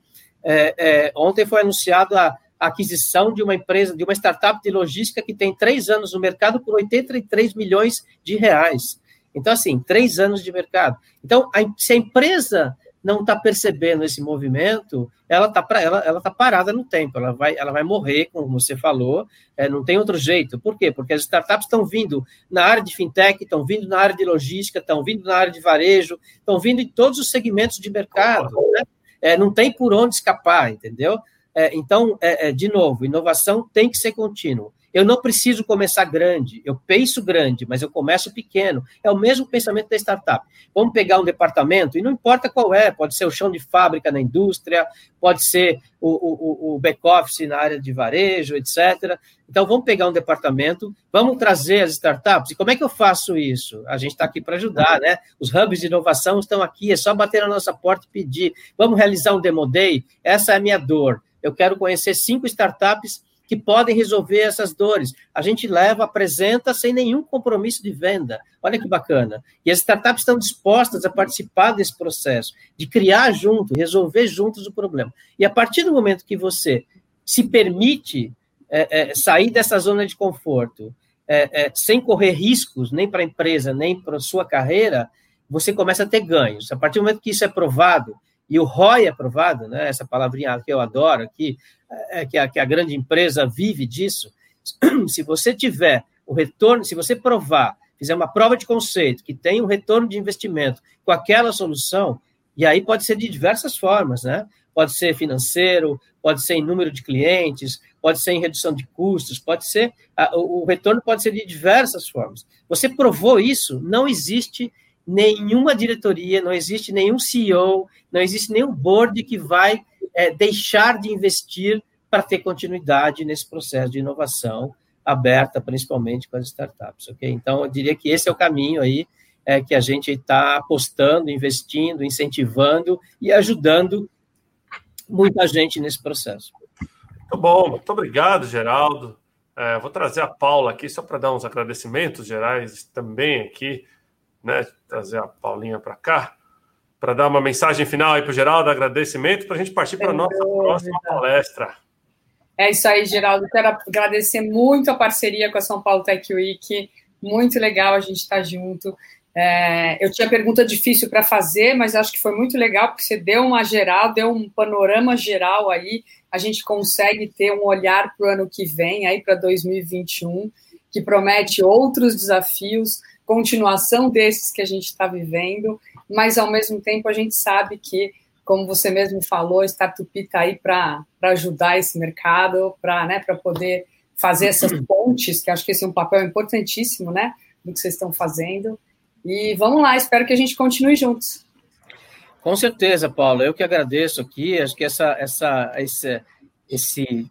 É, ontem foi anunciado a, a aquisição de uma empresa, de uma startup de logística que tem três anos no mercado por 83 milhões de reais. Então, assim, três anos de mercado. Então, a, se a empresa não está percebendo esse movimento, ela está ela, ela tá parada no tempo, ela vai, ela vai morrer, como você falou, é, não tem outro jeito. Por quê? Porque as startups estão vindo na área de fintech, estão vindo na área de logística, estão vindo na área de varejo, estão vindo em todos os segmentos de mercado. Né? É, não tem por onde escapar, entendeu? É, então, é, é, de novo, inovação tem que ser contínua. Eu não preciso começar grande, eu penso grande, mas eu começo pequeno. É o mesmo pensamento da startup. Vamos pegar um departamento, e não importa qual é, pode ser o chão de fábrica na indústria, pode ser o, o, o back-office na área de varejo, etc. Então, vamos pegar um departamento, vamos trazer as startups. E como é que eu faço isso? A gente está aqui para ajudar, né? Os hubs de inovação estão aqui, é só bater na nossa porta e pedir. Vamos realizar um Demo Day? Essa é a minha dor. Eu quero conhecer cinco startups que podem resolver essas dores. A gente leva, apresenta sem nenhum compromisso de venda. Olha que bacana. E as startups estão dispostas a participar desse processo, de criar junto, resolver juntos o problema. E a partir do momento que você se permite é, é, sair dessa zona de conforto, é, é, sem correr riscos, nem para a empresa, nem para sua carreira, você começa a ter ganhos. A partir do momento que isso é provado, e o ROI é provado, né, essa palavrinha que eu adoro aqui, é, que, a, que a grande empresa vive disso, se você tiver o retorno, se você provar, fizer uma prova de conceito que tem um retorno de investimento com aquela solução, e aí pode ser de diversas formas, né? Pode ser financeiro, pode ser em número de clientes, pode ser em redução de custos, pode ser. O retorno pode ser de diversas formas. Você provou isso, não existe nenhuma diretoria, não existe nenhum CEO, não existe nenhum board que vai é, deixar de investir para ter continuidade nesse processo de inovação aberta, principalmente com as startups, ok? Então, eu diria que esse é o caminho aí é, que a gente está apostando, investindo, incentivando e ajudando muita gente nesse processo. Muito bom, muito obrigado, Geraldo. É, vou trazer a Paula aqui só para dar uns agradecimentos gerais também aqui, né? Trazer a Paulinha para cá, para dar uma mensagem final aí para o Geraldo, agradecimento, para a gente partir para a nossa próxima palestra. É isso aí, Geraldo. Quero agradecer muito a parceria com a São Paulo Tech Week. Muito legal a gente estar tá junto. É, eu tinha pergunta difícil para fazer, mas acho que foi muito legal, porque você deu uma geral, deu um panorama geral aí. A gente consegue ter um olhar para o ano que vem, aí para 2021, que promete outros desafios, continuação desses que a gente está vivendo, mas ao mesmo tempo a gente sabe que, como você mesmo falou, a Startup está aí para ajudar esse mercado, para né, poder fazer essas pontes, que acho que esse é um papel importantíssimo, né, do que vocês estão fazendo. E vamos lá, espero que a gente continue juntos. Com certeza, Paulo. Eu que agradeço aqui. Acho que essa, essa, esse, esse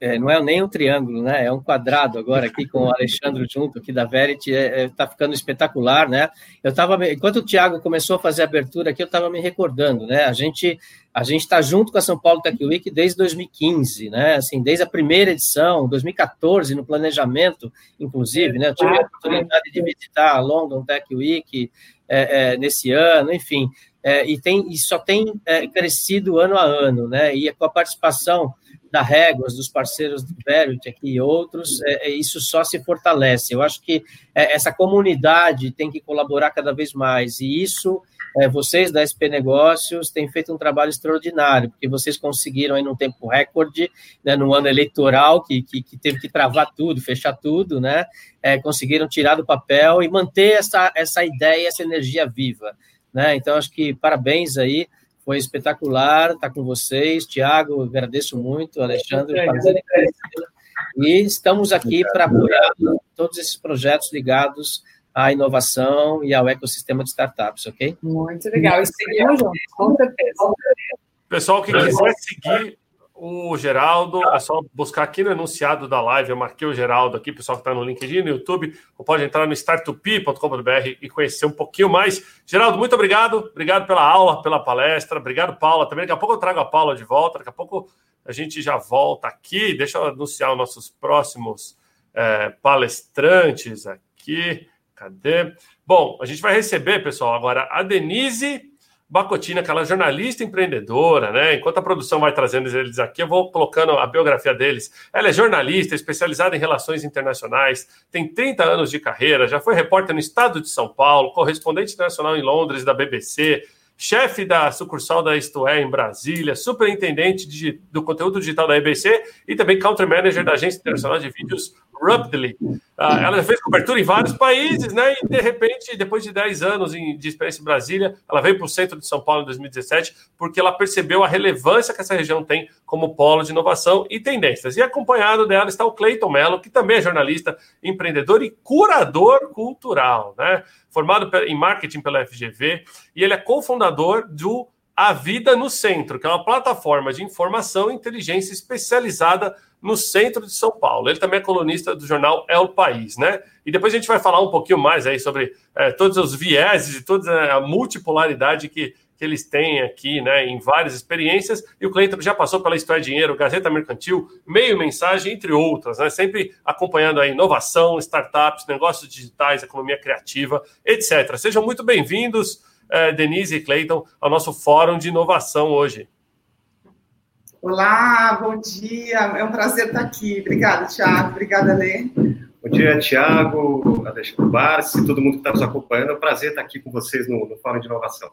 é, não é nem um triângulo, né? É um quadrado agora aqui com o Alexandre junto aqui da Verity, está é, é, tá ficando espetacular, né? Eu estava, enquanto o Thiago começou a fazer a abertura aqui, eu estava me recordando, né? A gente a gente está junto com a São Paulo Tech Week desde 2015, né? Assim, desde a primeira edição, 2014 no planejamento, inclusive, né? Eu tive a oportunidade de visitar a London Tech Week é, é, nesse ano, enfim, é, e tem e só tem crescido ano a ano, né? E com a participação da Réguas, dos parceiros do Verit aqui e outros, é, é, isso só se fortalece. Eu acho que é, essa comunidade tem que colaborar cada vez mais, e isso, é, vocês da SP Negócios têm feito um trabalho extraordinário, porque vocês conseguiram, aí, num tempo recorde, né, no ano eleitoral, que, que, que, teve que travar tudo, fechar tudo, né, é, conseguiram tirar do papel e manter essa, essa ideia, essa energia viva. Né? Então, acho que parabéns aí foi espetacular estar com vocês. Tiago, agradeço muito. Alexandre, prazer. E estamos aqui para apoiar todos esses projetos ligados à inovação e ao ecossistema de startups, ok? Muito legal. E seguimos juntos, com certeza. Pessoal que quiser seguir o Geraldo, é só buscar aqui no enunciado da live, eu marquei o Geraldo aqui, pessoal que está no LinkedIn, no YouTube, ou pode entrar no startup.com.br e conhecer um pouquinho mais. Geraldo, muito obrigado, obrigado pela aula, pela palestra, obrigado, Paula, também, daqui a pouco eu trago a Paula de volta, daqui a pouco a gente já volta aqui, deixa eu anunciar os nossos próximos é, palestrantes aqui, cadê? Bom, a gente vai receber, pessoal, agora a Denise Bacotina, aquela jornalista empreendedora, né? Enquanto a produção vai trazendo eles aqui, eu vou colocando a biografia deles. Ela é jornalista, especializada em relações internacionais, tem 30 anos de carreira, já foi repórter no estado de São Paulo, correspondente internacional em Londres da BBC, chefe da sucursal da Isto É em Brasília, superintendente de, do conteúdo digital da EBC e também country manager da agência internacional de vídeos Ruptly. Uh, ela fez cobertura em vários países, né? E de repente, depois de 10 anos de experiência em Brasília, ela veio para o centro de São Paulo em 2017, porque ela percebeu a relevância que essa região tem como polo de inovação e tendências. E acompanhado dela está o Cleiton Mello, que também é jornalista, empreendedor e curador cultural, né? Formado em marketing pela FGV, e ele é cofundador do A Vida no Centro, que é uma plataforma de informação e inteligência especializada no centro de São Paulo. Ele também é colunista do jornal É o País, né? E depois a gente vai falar um pouquinho mais aí sobre é, todos os vieses e toda a multipolaridade que, que eles têm aqui, né, em várias experiências. E o Cleiton já passou pela História Dinheiro, Gazeta Mercantil, Meio Mensagem, entre outras, né? Sempre acompanhando a inovação, startups, negócios digitais, economia criativa, etc. Sejam muito bem-vindos, é, Denise e Cleiton, ao nosso Fórum de Inovação hoje. Olá, bom dia. É um prazer estar aqui. Obrigada, Thiago. Obrigada, Lê. Bom dia, Tiago, Alexandre Barsi, todo mundo que está nos acompanhando. É um prazer estar aqui com vocês no, no Fórum de Inovação.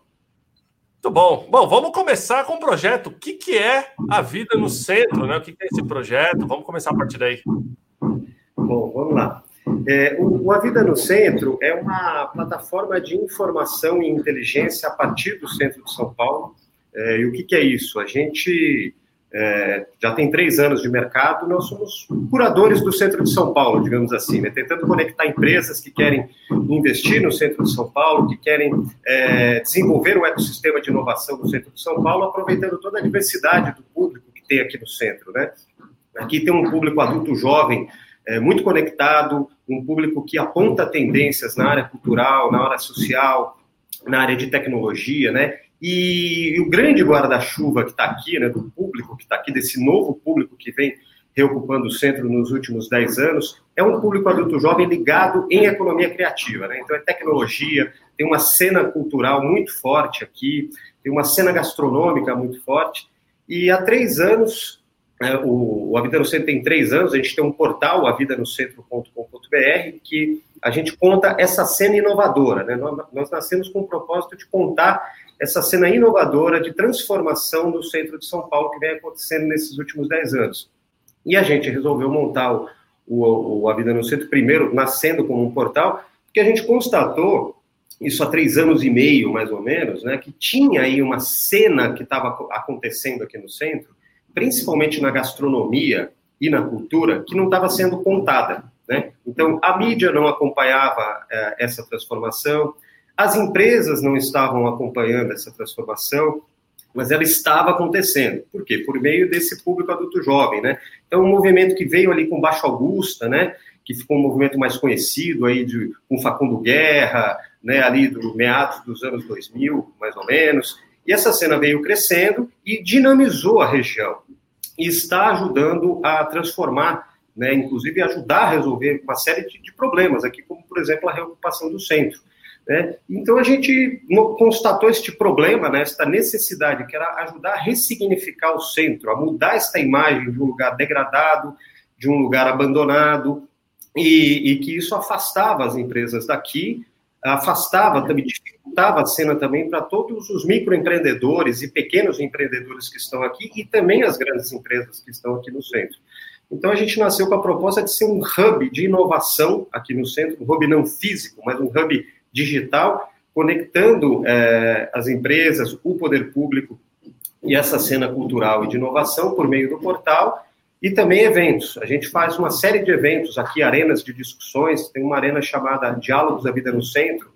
Muito bom. Bom, vamos começar com o projeto. O que, que é a vida no centro, né? O que, que é esse projeto? Vamos começar a partir daí. Bom, vamos lá. É, o, A Vida no Centro é uma plataforma de informação e inteligência a partir do centro de São Paulo. É, e o que, que é isso? A gente é, já tem três anos de mercado, nós somos curadores do centro de São Paulo, digamos assim, né? tentando conectar empresas que querem investir no centro de São Paulo, que querem é, desenvolver um ecossistema de inovação no centro de São Paulo, aproveitando toda a diversidade do público que tem aqui no centro. Né? Aqui tem um público adulto jovem é, muito conectado, um público que aponta tendências na área cultural, na área social, na área de tecnologia, né? E, e o grande guarda-chuva que está aqui, né, do público que está aqui, desse novo público que vem reocupando o centro nos últimos 10 anos, é um público adulto jovem ligado em economia criativa. Né? Então, é tecnologia, tem uma cena cultural muito forte aqui, tem uma cena gastronômica muito forte. E há três anos, é, o, o A Vida no Centro tem três anos, a gente tem um portal, avidanocentro.com.br, que a gente conta essa cena inovadora. Né? Nós, nós nascemos com o propósito de contar essa cena inovadora de transformação do centro de São Paulo que vem acontecendo nesses últimos dez anos. E a gente resolveu montar o, o, o A Vida no Centro, primeiro nascendo como um portal, porque a gente constatou, isso há três anos e meio, mais ou menos, né, que tinha aí uma cena que estava acontecendo aqui no centro, principalmente na gastronomia e na cultura, que não estava sendo contada. Né? Então, a mídia não acompanhava é, essa transformação, as empresas não estavam acompanhando essa transformação, mas ela estava acontecendo. Por quê? Por meio desse público adulto jovem, né? Então, um movimento que veio ali com Baixo Augusta, né? Que ficou um movimento mais conhecido aí de, com Facundo Guerra, né? Ali do meados dos anos 2000, mais ou menos. E essa cena veio crescendo e dinamizou a região. E está ajudando a transformar, né? Inclusive ajudar a resolver uma série de, problemas aqui, como, por exemplo, a reocupação do centro. Né? Então a gente constatou este problema, né, esta necessidade, que era ajudar a ressignificar o centro, a mudar esta imagem de um lugar degradado, de um lugar abandonado, e, e que isso afastava as empresas daqui, afastava, também dificultava a cena também para todos os microempreendedores e pequenos empreendedores que estão aqui e também as grandes empresas que estão aqui no centro. Então a gente nasceu com a proposta de ser um hub de inovação aqui no centro, um hub não físico, mas um hub digital, conectando é, as empresas, o poder público e essa cena cultural e de inovação por meio do portal e também eventos. A gente faz uma série de eventos aqui, arenas de discussões. Tem uma arena chamada Diálogos da Vida no Centro,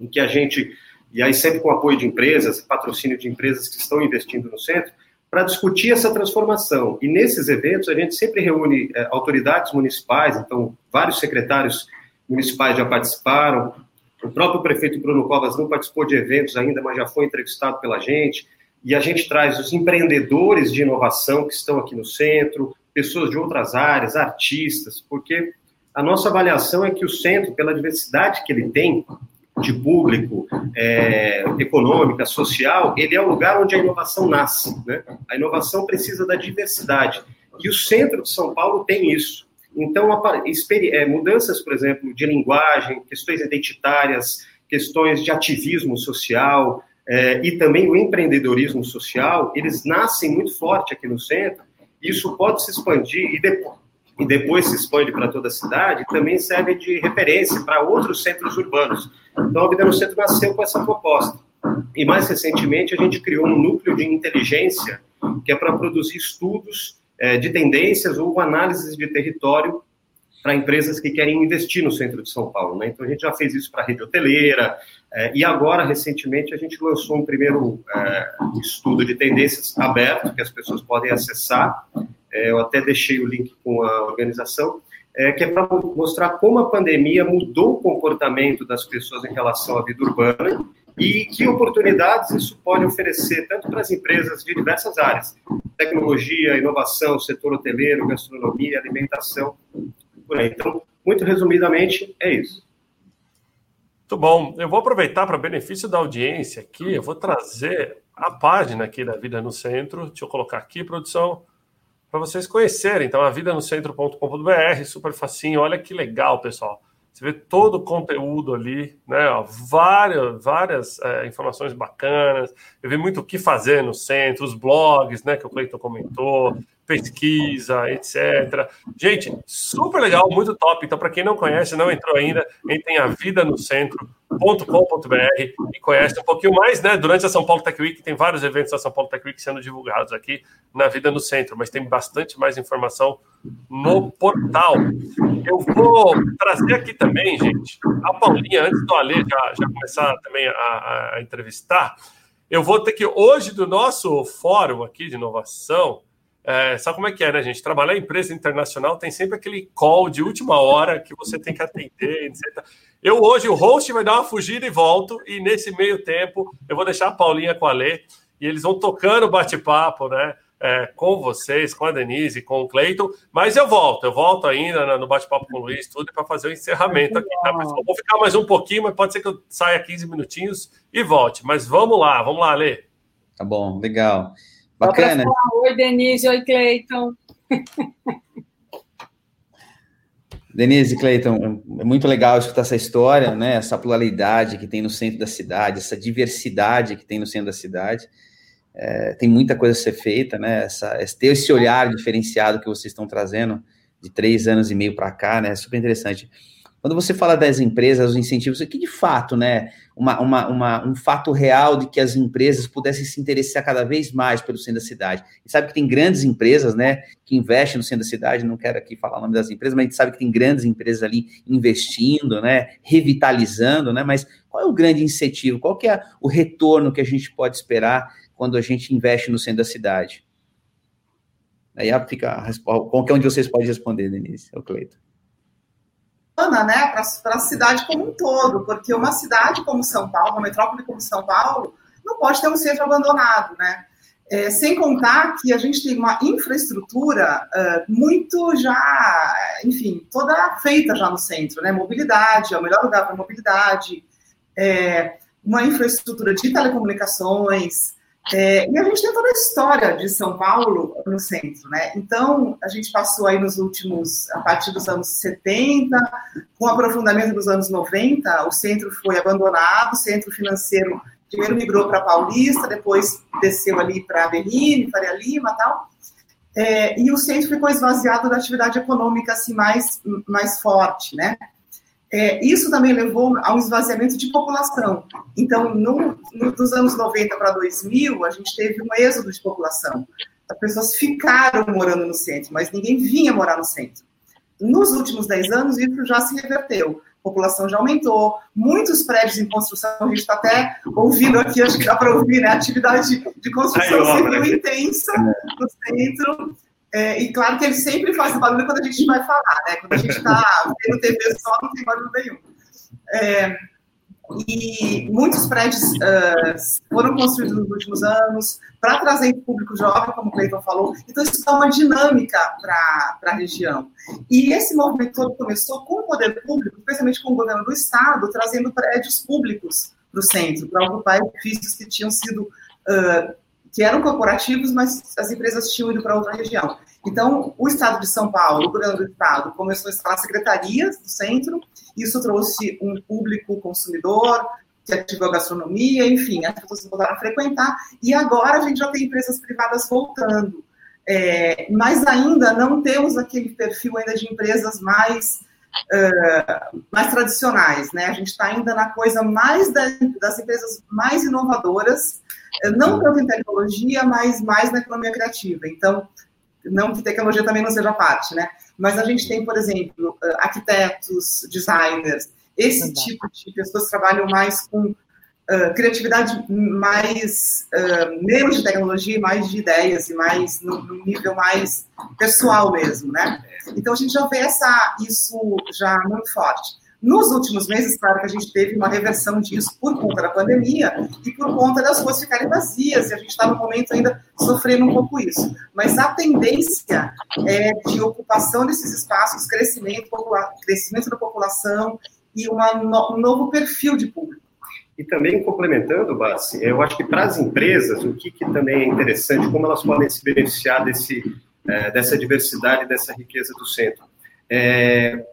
em que a gente, e aí sempre com apoio de empresas, patrocínio de empresas que estão investindo no centro, para discutir essa transformação. E nesses eventos a gente sempre reúne é, autoridades municipais, então vários secretários municipais já participaram, o próprio prefeito Bruno Covas não participou de eventos ainda, mas já foi entrevistado pela gente. E a gente traz os empreendedores de inovação que estão aqui no centro, pessoas de outras áreas, artistas, porque a nossa avaliação é que o centro, pela diversidade que ele tem de público, é, econômica, social, ele é o lugar onde a inovação nasce. Né? A inovação precisa da diversidade. E o centro de São Paulo tem isso. Então, é, mudanças, por exemplo, de linguagem, questões identitárias, questões de ativismo social é, e também o empreendedorismo social, eles nascem muito forte aqui no centro. Isso pode se expandir e depois, e depois se expande para toda a cidade, também serve de referência para outros centros urbanos. Então, a Vida no Centro nasceu com essa proposta. E mais recentemente, a gente criou um núcleo de inteligência que é para produzir estudos é, de tendências ou análises de território para empresas que querem investir no centro de São Paulo. Né? Então, a gente já fez isso para a rede hoteleira, é, e agora, recentemente, a gente lançou um primeiro é, estudo de tendências aberto, que as pessoas podem acessar. É, eu até deixei o link com a organização, é, que é para mostrar como a pandemia mudou o comportamento das pessoas em relação à vida urbana e que oportunidades isso pode oferecer tanto para as empresas de diversas áreas, tecnologia, inovação, setor hoteleiro, gastronomia, alimentação, por aí. Então, muito resumidamente, é isso. Muito bom. Eu vou aproveitar para benefício da audiência aqui, eu vou trazer a página aqui da Vida no Centro. Deixa eu colocar aqui, produção. Para vocês conhecerem. Então, a vida no centro.com.br, super facinho. Olha que legal, pessoal. Você vê todo o conteúdo ali, né? Ó, várias várias é, informações bacanas. Eu vi muito o que fazer no centro, os blogs, né? Que o Cleiton comentou, pesquisa, etc. Gente, super legal, muito top. Então, para quem não conhece, não entrou ainda, entrem a vida no e conhece um pouquinho mais, né? Durante a São Paulo Tech Week, tem vários eventos da São Paulo Tech Week sendo divulgados aqui na Vida no Centro, mas tem bastante mais informação no portal. Eu vou trazer aqui também, gente, a Paulinha, antes do Ale já, já começar também a, a entrevistar, eu vou ter que, hoje, do nosso fórum aqui de inovação, é, sabe como é que é, né, gente? Trabalhar em empresa internacional tem sempre aquele call de última hora que você tem que atender, etc. Eu hoje, o host vai dar uma fugida e volto, e nesse meio tempo eu vou deixar a Paulinha com a Lê, e eles vão tocando bate-papo, né? É, com vocês, com a Denise, com o Cleiton, mas eu volto, eu volto ainda no bate-papo com o Luiz, tudo para fazer o encerramento aqui, tá? Vou ficar mais um pouquinho, mas pode ser que eu saia 15 minutinhos e volte. Mas vamos lá, vamos lá, Lê. Tá bom, legal. Bacana. Oi, Denise. Oi, Cleiton. Denise, Cleiton, é muito legal escutar essa história, né? Essa pluralidade que tem no centro da cidade, essa diversidade que tem no centro da cidade. É, tem muita coisa a ser feita, né? Essa, ter esse olhar diferenciado que vocês estão trazendo de três anos e meio para cá, né? É super interessante. Quando você fala das empresas, os incentivos, que de fato, né, uma, uma, uma, um fato real de que as empresas pudessem se interessar cada vez mais pelo centro da cidade. E sabe que tem grandes empresas, né, que investem no centro da cidade, não quero aqui falar o nome das empresas, mas a gente sabe que tem grandes empresas ali investindo, né, revitalizando, né, mas qual é o grande incentivo? Qual que é o retorno que a gente pode esperar quando a gente investe no centro da cidade? Aí fica a resposta, qualquer um de vocês pode responder, Denise, é o Cleiton né, para a cidade como um todo, porque uma cidade como São Paulo, uma metrópole como São Paulo, não pode ter um centro abandonado, né? É, sem contar que a gente tem uma infraestrutura uh, muito já, enfim, toda feita já no centro, né? Mobilidade, é o melhor lugar para mobilidade, é, uma infraestrutura de telecomunicações, é, e a gente tem toda a história de São Paulo no centro, né? Então, a gente passou aí nos últimos, a partir dos anos 70, com o aprofundamento dos anos 90, o centro foi abandonado, o centro financeiro primeiro migrou para Paulista, depois desceu ali para Berrini, Faria Lima tal, é, e o centro ficou esvaziado da atividade econômica assim, mais, mais forte, né? É, isso também levou a um esvaziamento de população. Então, no, no, dos anos 90 para 2000, a gente teve um êxodo de população. As pessoas ficaram morando no centro, mas ninguém vinha morar no centro. Nos últimos 10 anos, isso já se reverteu. A população já aumentou, muitos prédios em construção, a gente está até ouvindo aqui, acho que dá para ouvir, né? A atividade de construção civil intensa no centro. É, e claro que ele sempre faz barulho quando a gente vai falar, né? Quando a gente está vendo TV só, não tem barulho nenhum. É, e muitos prédios uh, foram construídos nos últimos anos para trazer público jovem, como o Cleiton falou. Então, isso dá uma dinâmica para a região. E esse movimento todo começou com o poder público, especialmente com o governo do Estado, trazendo prédios públicos para o centro, para ocupar edifícios que tinham sido uh, que eram corporativos, mas as empresas tinham ido para outra região. Então, o Estado de São Paulo, o governo do Estado, começou a instalar secretarias do centro, isso trouxe um público consumidor, que ativou a gastronomia, enfim, as pessoas voltaram a frequentar, e agora a gente já tem empresas privadas voltando. É, mas ainda não temos aquele perfil ainda de empresas mais, uh, mais tradicionais, né? A gente está ainda na coisa mais da, das empresas mais inovadoras, não tanto em tecnologia, mas mais na economia criativa. Então, não que tecnologia também não seja parte, né? Mas a gente tem, por exemplo, arquitetos, designers, esse tipo de pessoas que trabalham mais com uh, criatividade mais uh, menos de tecnologia, mais de ideias e mais no, no, nível mais pessoal mesmo, né? Então a gente já vê essa isso já muito forte. Nos últimos meses, claro que a gente teve uma reversão disso por conta da pandemia e por conta das ruas ficarem vazias, e a gente está no momento ainda sofrendo um pouco isso. Mas a tendência é de ocupação desses espaços, crescimento, crescimento da população e uma, um novo perfil de público. E também complementando, Bassi, eu acho que para as empresas, o que, que também é interessante, como elas podem se beneficiar desse é, dessa diversidade, dessa riqueza do centro. É,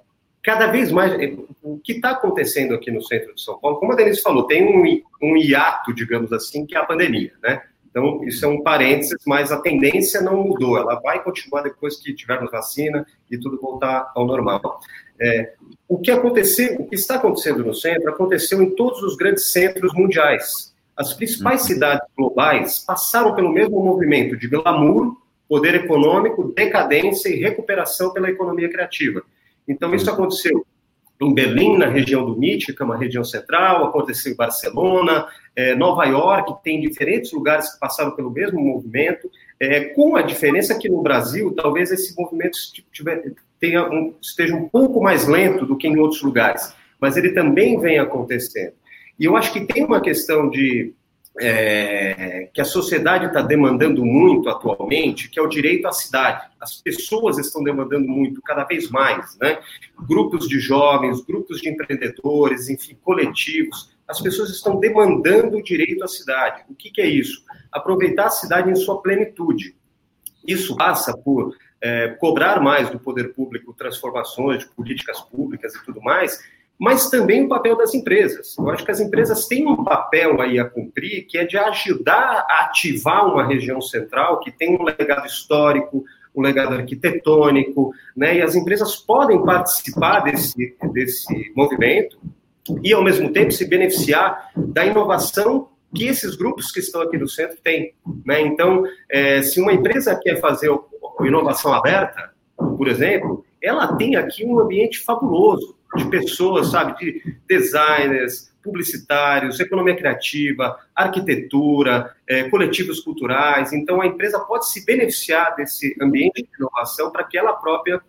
cada vez mais, é, o que está acontecendo aqui no centro de São Paulo, como a Denise falou, tem um, um hiato, digamos assim, que é a pandemia, né? Então, isso é um parênteses, mas a tendência não mudou, ela vai continuar depois que tivermos vacina e tudo voltar ao normal. É, o que aconteceu, o que está acontecendo no centro, aconteceu em todos os grandes centros mundiais. As principais uhum. cidades globais passaram pelo mesmo movimento de glamour, poder econômico, decadência e recuperação pela economia criativa. Então, isso aconteceu em Berlim, na região do Mítica, uma região central, aconteceu em Barcelona, é, Nova York, tem diferentes lugares que passaram pelo mesmo movimento, é, com a diferença que no Brasil, talvez esse movimento tiver, tenha um, esteja um pouco mais lento do que em outros lugares, mas ele também vem acontecendo. E eu acho que tem uma questão de é, que a sociedade está demandando muito atualmente, que é o direito à cidade. As pessoas estão demandando muito, cada vez mais, né? Grupos de jovens, grupos de empreendedores, enfim, coletivos. As pessoas estão demandando o direito à cidade. O que, que é isso? Aproveitar a cidade em sua plenitude. Isso passa por é, cobrar mais do poder público transformações de políticas públicas e tudo mais, mas também o papel das empresas. Eu acho que as empresas têm um papel aí a cumprir, que é de ajudar a ativar uma região central que tem um legado histórico, um legado arquitetônico, né? E as empresas podem participar desse, desse movimento e, ao mesmo tempo, se beneficiar da inovação que esses grupos que estão aqui no centro têm. Né? Então, é, se uma empresa quer fazer inovação aberta, por exemplo, ela tem aqui um ambiente fabuloso de pessoas, sabe, de designers, publicitários, economia criativa, arquitetura, é, coletivos culturais. Então, a empresa pode se beneficiar desse ambiente de inovação para que ela própria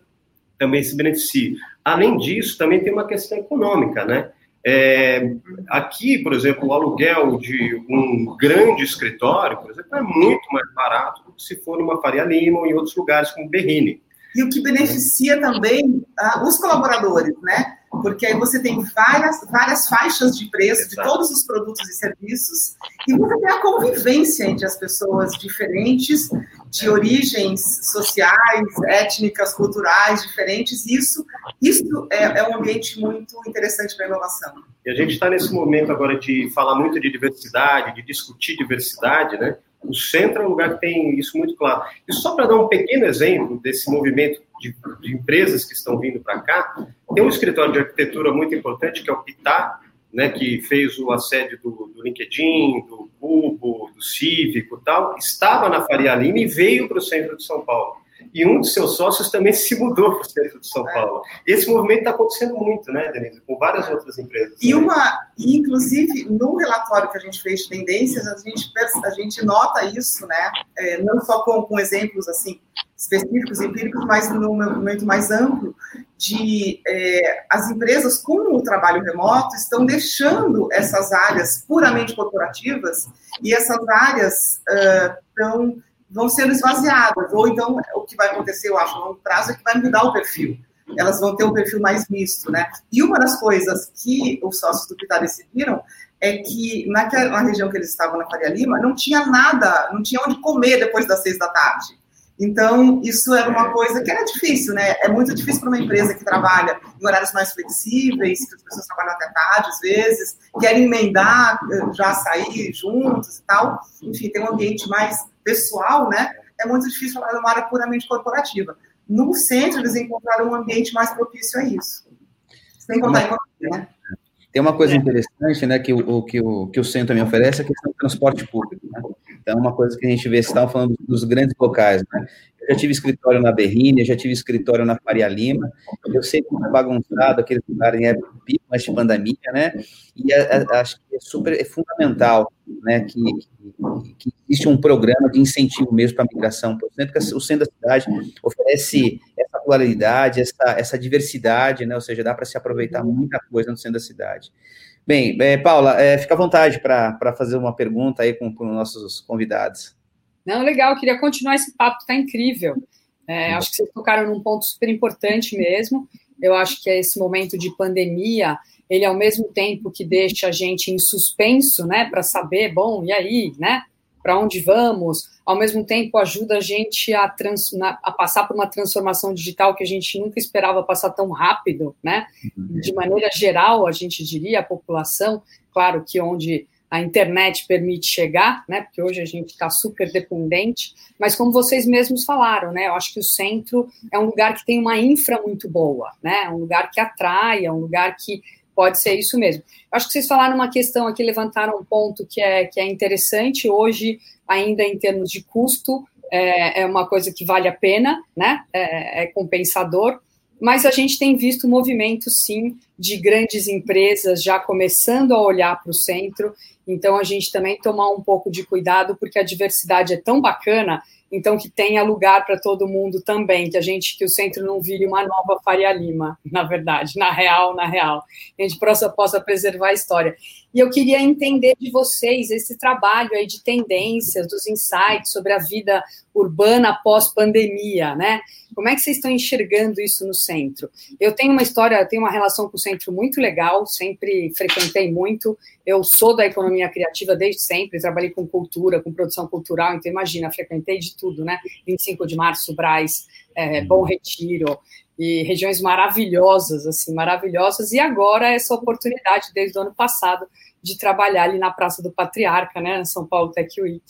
também se beneficie. Além disso, também tem uma questão econômica, né? É, aqui, por exemplo, o aluguel de um grande escritório, por exemplo, é muito mais barato do que se for numa Faria Lima ou em outros lugares como Berrini e o que beneficia também uh, os colaboradores, né? Porque aí você tem várias, várias faixas de preço de todos os produtos e serviços, e você tem a convivência entre as pessoas diferentes, de origens sociais, étnicas, culturais diferentes. Isso, isso é, é um ambiente muito interessante para a inovação. E a gente está nesse momento agora de falar muito de diversidade, de discutir diversidade, né? O centro é um lugar que tem isso muito claro. E só para dar um pequeno exemplo desse movimento de, de empresas que estão vindo para cá, tem um escritório de arquitetura muito importante, que é o Pitá, né, que fez o assédio do, do LinkedIn, do Cubo, do Cívico tal, estava na Faria Lima e veio para o centro de São Paulo e um de seus sócios também se mudou para o centro de São é. Paulo. Esse movimento está acontecendo muito, né, Denise, com várias outras empresas. E uma, inclusive, no relatório que a gente fez de tendências, a gente, a gente nota isso, né, é, não só com, com exemplos assim específicos, empíricos, mas no momento mais amplo, de é, as empresas com o trabalho remoto estão deixando essas áreas puramente corporativas e essas áreas estão uh, vão sendo esvaziadas. Ou então, o que vai acontecer, eu acho, a longo prazo, é que vai mudar o perfil. Elas vão ter um perfil mais misto, né? E uma das coisas que os sócios do Pitar decidiram é que naquela região que eles estavam, na Faria Lima, não tinha nada, não tinha onde comer depois das seis da tarde. Então, isso era uma coisa que era difícil, né? É muito difícil para uma empresa que trabalha em horários mais flexíveis, que as pessoas trabalham até tarde, às vezes, querem emendar, eh, já sair juntos e tal. Enfim, tem um ambiente mais pessoal, né? É muito difícil falar de uma área puramente corporativa. No centro, eles encontraram um ambiente mais propício a isso. Sem contar economia, né? Tem uma coisa interessante, né, que o, que o, que o centro também oferece, é a questão do transporte público, né? Então, é uma coisa que a gente vê, você estava falando dos grandes locais, né? Já tive escritório na Berrine, já tive escritório na Faria Lima, eu sei como é bagunçado aquele lugar em época mas de pandemia, né? E a, a, acho que é super, é fundamental, né, que, que, que existe um programa de incentivo mesmo para a migração, por exemplo, que o centro da cidade oferece essa pluralidade, essa, essa diversidade, né? Ou seja, dá para se aproveitar muita coisa no centro da cidade. Bem, é, Paula, é, fica à vontade para fazer uma pergunta aí com, com os nossos convidados. Não, legal, queria continuar esse papo, está incrível. É, acho que vocês tocaram num ponto super importante mesmo. Eu acho que é esse momento de pandemia, ele ao mesmo tempo que deixa a gente em suspenso, né, para saber, bom, e aí, né? para onde vamos, ao mesmo tempo ajuda a gente a, trans, a, passar por uma transformação digital que a gente nunca esperava passar tão rápido, né? Uhum. De maneira geral, a gente diria, a população, claro que onde a internet permite chegar, né? Porque hoje a gente está super dependente, mas como vocês mesmos falaram, né? Eu acho que o centro é um lugar que tem uma infra muito boa, né? É um lugar que atrai, é um lugar que pode ser isso mesmo. Eu acho que vocês falaram uma questão aqui, levantaram um ponto que é, que é interessante. Hoje, ainda em termos de custo, é, é uma coisa que vale a pena, né? É, é compensador mas a gente tem visto movimento, sim, de grandes empresas já começando a olhar para o centro. Então, a gente também tomar um pouco de cuidado, porque a diversidade é tão bacana então que tenha lugar para todo mundo também, que a gente, que o centro não vire uma nova Faria Lima, na verdade, na real, na real, a gente possa, possa preservar a história. E eu queria entender de vocês esse trabalho aí de tendências, dos insights sobre a vida urbana pós-pandemia, né? Como é que vocês estão enxergando isso no centro? Eu tenho uma história, tenho uma relação com o centro muito legal, sempre frequentei muito. Eu sou da economia criativa desde sempre, trabalhei com cultura, com produção cultural, então imagina, frequentei de tudo, né? 25 de março, Braz, é, Bom Retiro, e regiões maravilhosas, assim, maravilhosas. E agora essa oportunidade, desde o ano passado, de trabalhar ali na Praça do Patriarca, né, na São Paulo Tech Week,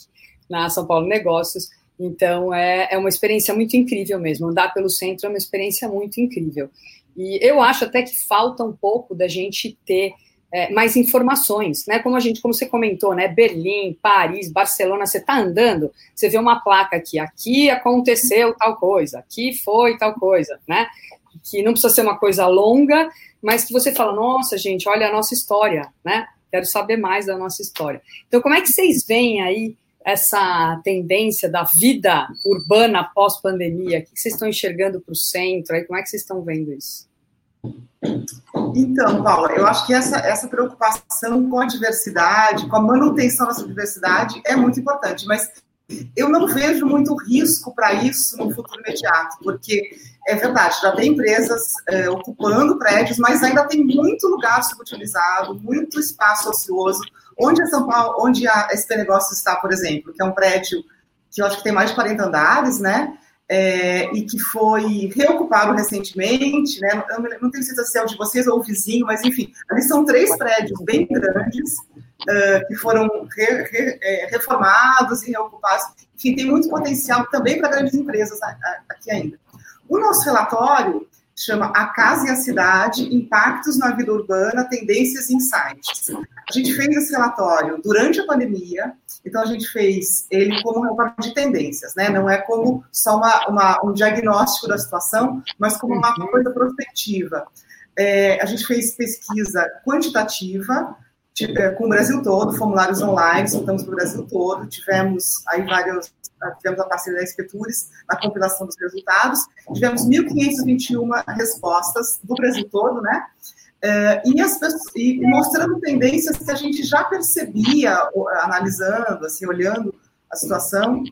na São Paulo Negócios. Então, é, é uma experiência muito incrível mesmo. Andar pelo centro é uma experiência muito incrível. E eu acho até que falta um pouco da gente ter é, mais informações, né? Como a gente, como você comentou, né? Berlim, Paris, Barcelona, você está andando, você vê uma placa aqui, aqui aconteceu tal coisa, aqui foi tal coisa, né? Que não precisa ser uma coisa longa, mas que você fala, nossa, gente, olha a nossa história, né? Quero saber mais da nossa história. Então, como é que vocês veem aí essa tendência da vida urbana pós-pandemia? O que vocês estão enxergando para o centro? Aí, como é que vocês estão vendo isso? Então, Paula, eu acho que essa, essa preocupação com a diversidade, com a manutenção dessa diversidade é muito importante, mas eu não vejo muito risco para isso no futuro imediato, porque é verdade, já tem empresas é, ocupando prédios, mas ainda tem muito lugar subutilizado, muito espaço ocioso. Onde a São Paulo, onde a SP Negócios está, por exemplo, que é um prédio que eu acho que tem mais de 40 andares, né? É, e que foi reocupado recentemente, né? Não, não tenho certeza se é o de vocês ou o vizinho, mas enfim, ali são três prédios bem grandes uh, que foram re, re, é, reformados e reocupados. Enfim, tem muito potencial também para grandes empresas aqui ainda. O nosso relatório chama A Casa e a Cidade, Impactos na Vida Urbana, Tendências e Insights. A gente fez esse relatório durante a pandemia, então a gente fez ele como um relatório de tendências, né? não é como só uma, uma um diagnóstico da situação, mas como uma uhum. coisa prospectiva. É, a gente fez pesquisa quantitativa, é, com o Brasil todo, formulários online, soltamos para o Brasil todo, tivemos aí vários, tivemos a parceria da Espetures na compilação dos resultados, tivemos 1.521 respostas do Brasil todo, né? É, e, as, e mostrando tendências que a gente já percebia, analisando, assim, olhando a situação,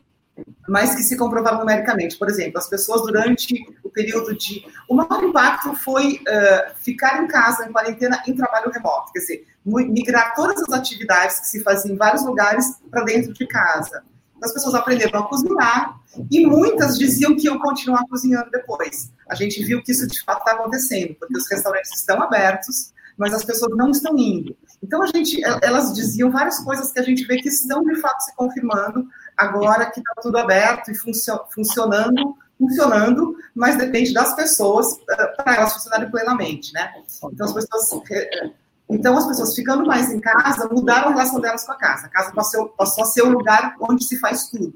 mas que se comprovaram numericamente. Por exemplo, as pessoas durante o período de. O maior impacto foi uh, ficar em casa, em quarentena, em trabalho remoto, quer dizer, migrar todas as atividades que se faziam em vários lugares para dentro de casa. As pessoas aprenderam a cozinhar e muitas diziam que iam continuar cozinhando depois. A gente viu que isso de fato está acontecendo, porque os restaurantes estão abertos, mas as pessoas não estão indo. Então a gente, elas diziam várias coisas que a gente vê que estão de fato se confirmando agora que está tudo aberto e funcionando, funcionando, mas depende das pessoas eh, para elas funcionarem plenamente, né? Então as pessoas, eh, então as pessoas ficando mais em casa mudaram a relação delas com a casa. A casa passou, passou a ser o lugar onde se faz tudo.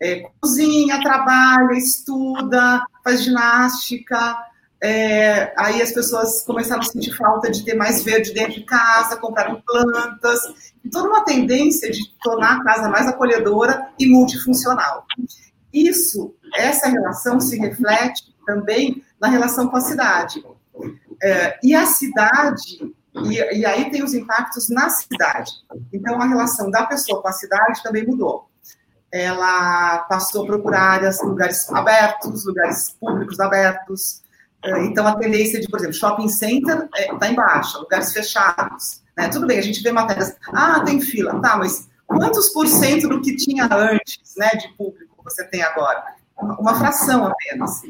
É, cozinha, trabalha, estuda, faz ginástica, é, aí as pessoas começaram a sentir falta de ter mais verde dentro de casa, compraram plantas, e toda uma tendência de tornar a casa mais acolhedora e multifuncional. Isso, essa relação se reflete também na relação com a cidade. É, e a cidade, e, e aí tem os impactos na cidade. Então, a relação da pessoa com a cidade também mudou ela passou a procurar áreas, lugares abertos, lugares públicos abertos, é, então, a tendência de, por exemplo, shopping center está é, em baixa, lugares fechados. Né? Tudo bem, a gente vê matérias, ah, tem fila, tá, mas quantos por cento do que tinha antes, né, de público você tem agora? Uma fração apenas.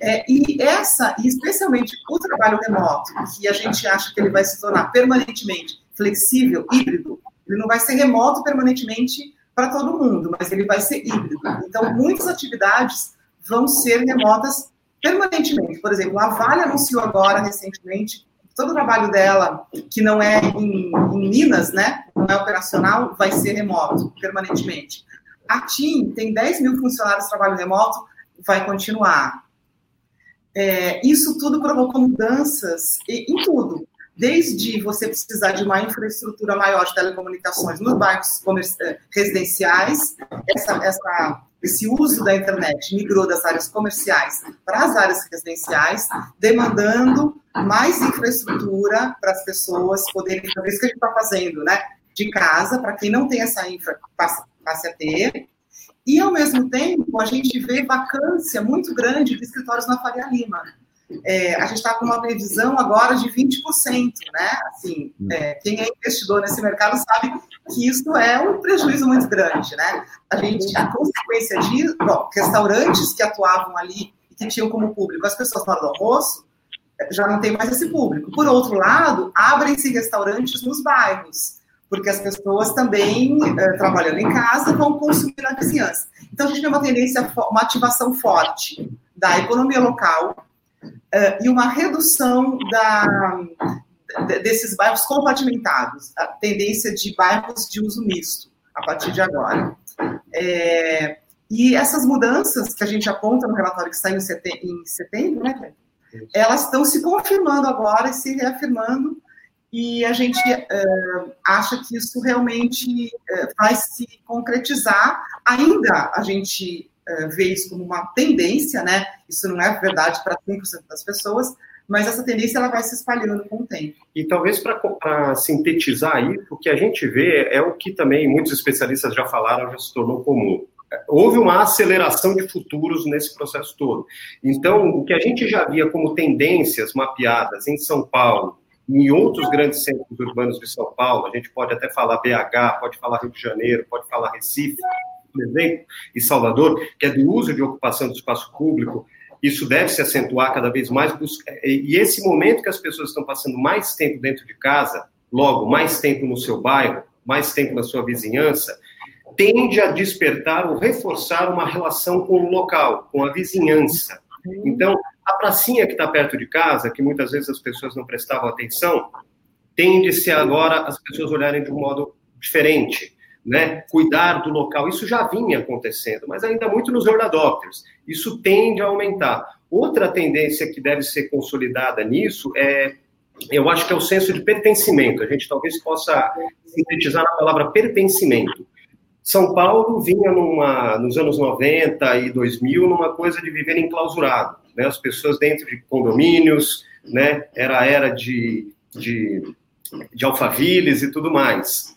É, e essa, e especialmente o trabalho remoto, que a gente acha que ele vai se tornar permanentemente flexível, híbrido, ele não vai ser remoto permanentemente para todo mundo, mas ele vai ser híbrido. Então, muitas atividades vão ser remotas permanentemente. Por exemplo, a Vale anunciou agora, recentemente, todo o trabalho dela, que não é em, em Minas, né, não é operacional, vai ser remoto, permanentemente. A TIM tem 10 mil funcionários trabalho remoto, vai continuar. É, isso tudo provocou mudanças em tudo desde você precisar de uma infraestrutura maior de telecomunicações nos bairros eh, residenciais, essa, essa, esse uso da internet migrou das áreas comerciais para as áreas residenciais, demandando mais infraestrutura para as pessoas poderem fazer isso que a gente está fazendo, né? De casa, para quem não tem essa infra, passe a ter. E, ao mesmo tempo, a gente vê vacância muito grande de escritórios na Faria Lima é, a gente está com uma previsão agora de 20%, né? Assim, é, quem é investidor nesse mercado sabe que isso é um prejuízo muito grande, né? A gente, a consequência disso, bom, restaurantes que atuavam ali e que tinham como público as pessoas na hora do almoço, já não tem mais esse público. Por outro lado, abrem-se restaurantes nos bairros, porque as pessoas também, é, trabalhando em casa, vão consumir na vizinhança. Então, a gente tem uma tendência, uma ativação forte da economia local, uh, e uma redução da, desses bairros compartimentados, a tendência de bairros de uso misto, a partir de agora. É, e essas mudanças que a gente aponta no relatório que saiu em setembro, né, elas estão se confirmando agora e se reafirmando, e a gente uh, acha que isso realmente uh, vai se concretizar. Ainda a gente uh, vê isso como uma tendência, né? Isso não é verdade para 100% das pessoas, mas essa tendência ela vai se espalhando com o tempo. E talvez para sintetizar isso, o que a gente vê é o que também muitos especialistas já falaram, já se tornou comum. Houve uma aceleração de futuros nesse processo todo. Então, o que a gente já via como tendências mapeadas em São Paulo, em outros grandes centros urbanos de São Paulo, a gente pode até falar BH, pode falar Rio de Janeiro, pode falar Recife, por exemplo, e Salvador, que é do uso de ocupação do espaço público, isso deve se acentuar cada vez mais. E esse momento que as pessoas estão passando mais tempo dentro de casa, logo, mais tempo no seu bairro, mais tempo na sua vizinhança, tende a despertar ou reforçar uma relação com o local, com a vizinhança. Então, a pracinha que está perto de casa, que muitas vezes as pessoas não prestavam atenção, tende-se agora as pessoas olharem de um modo diferente né, cuidar do local. Isso já vinha acontecendo, mas ainda muito nos early adopters. Isso tende a aumentar. Outra tendência que deve ser consolidada nisso é, eu acho que é o senso de pertencimento. A gente talvez possa sintetizar na palavra pertencimento. São Paulo vinha numa, nos anos 90 e 2000 numa coisa de viver enclausurado, né? As pessoas dentro de condomínios, né? Era a era de, de, de alfaviles e tudo mais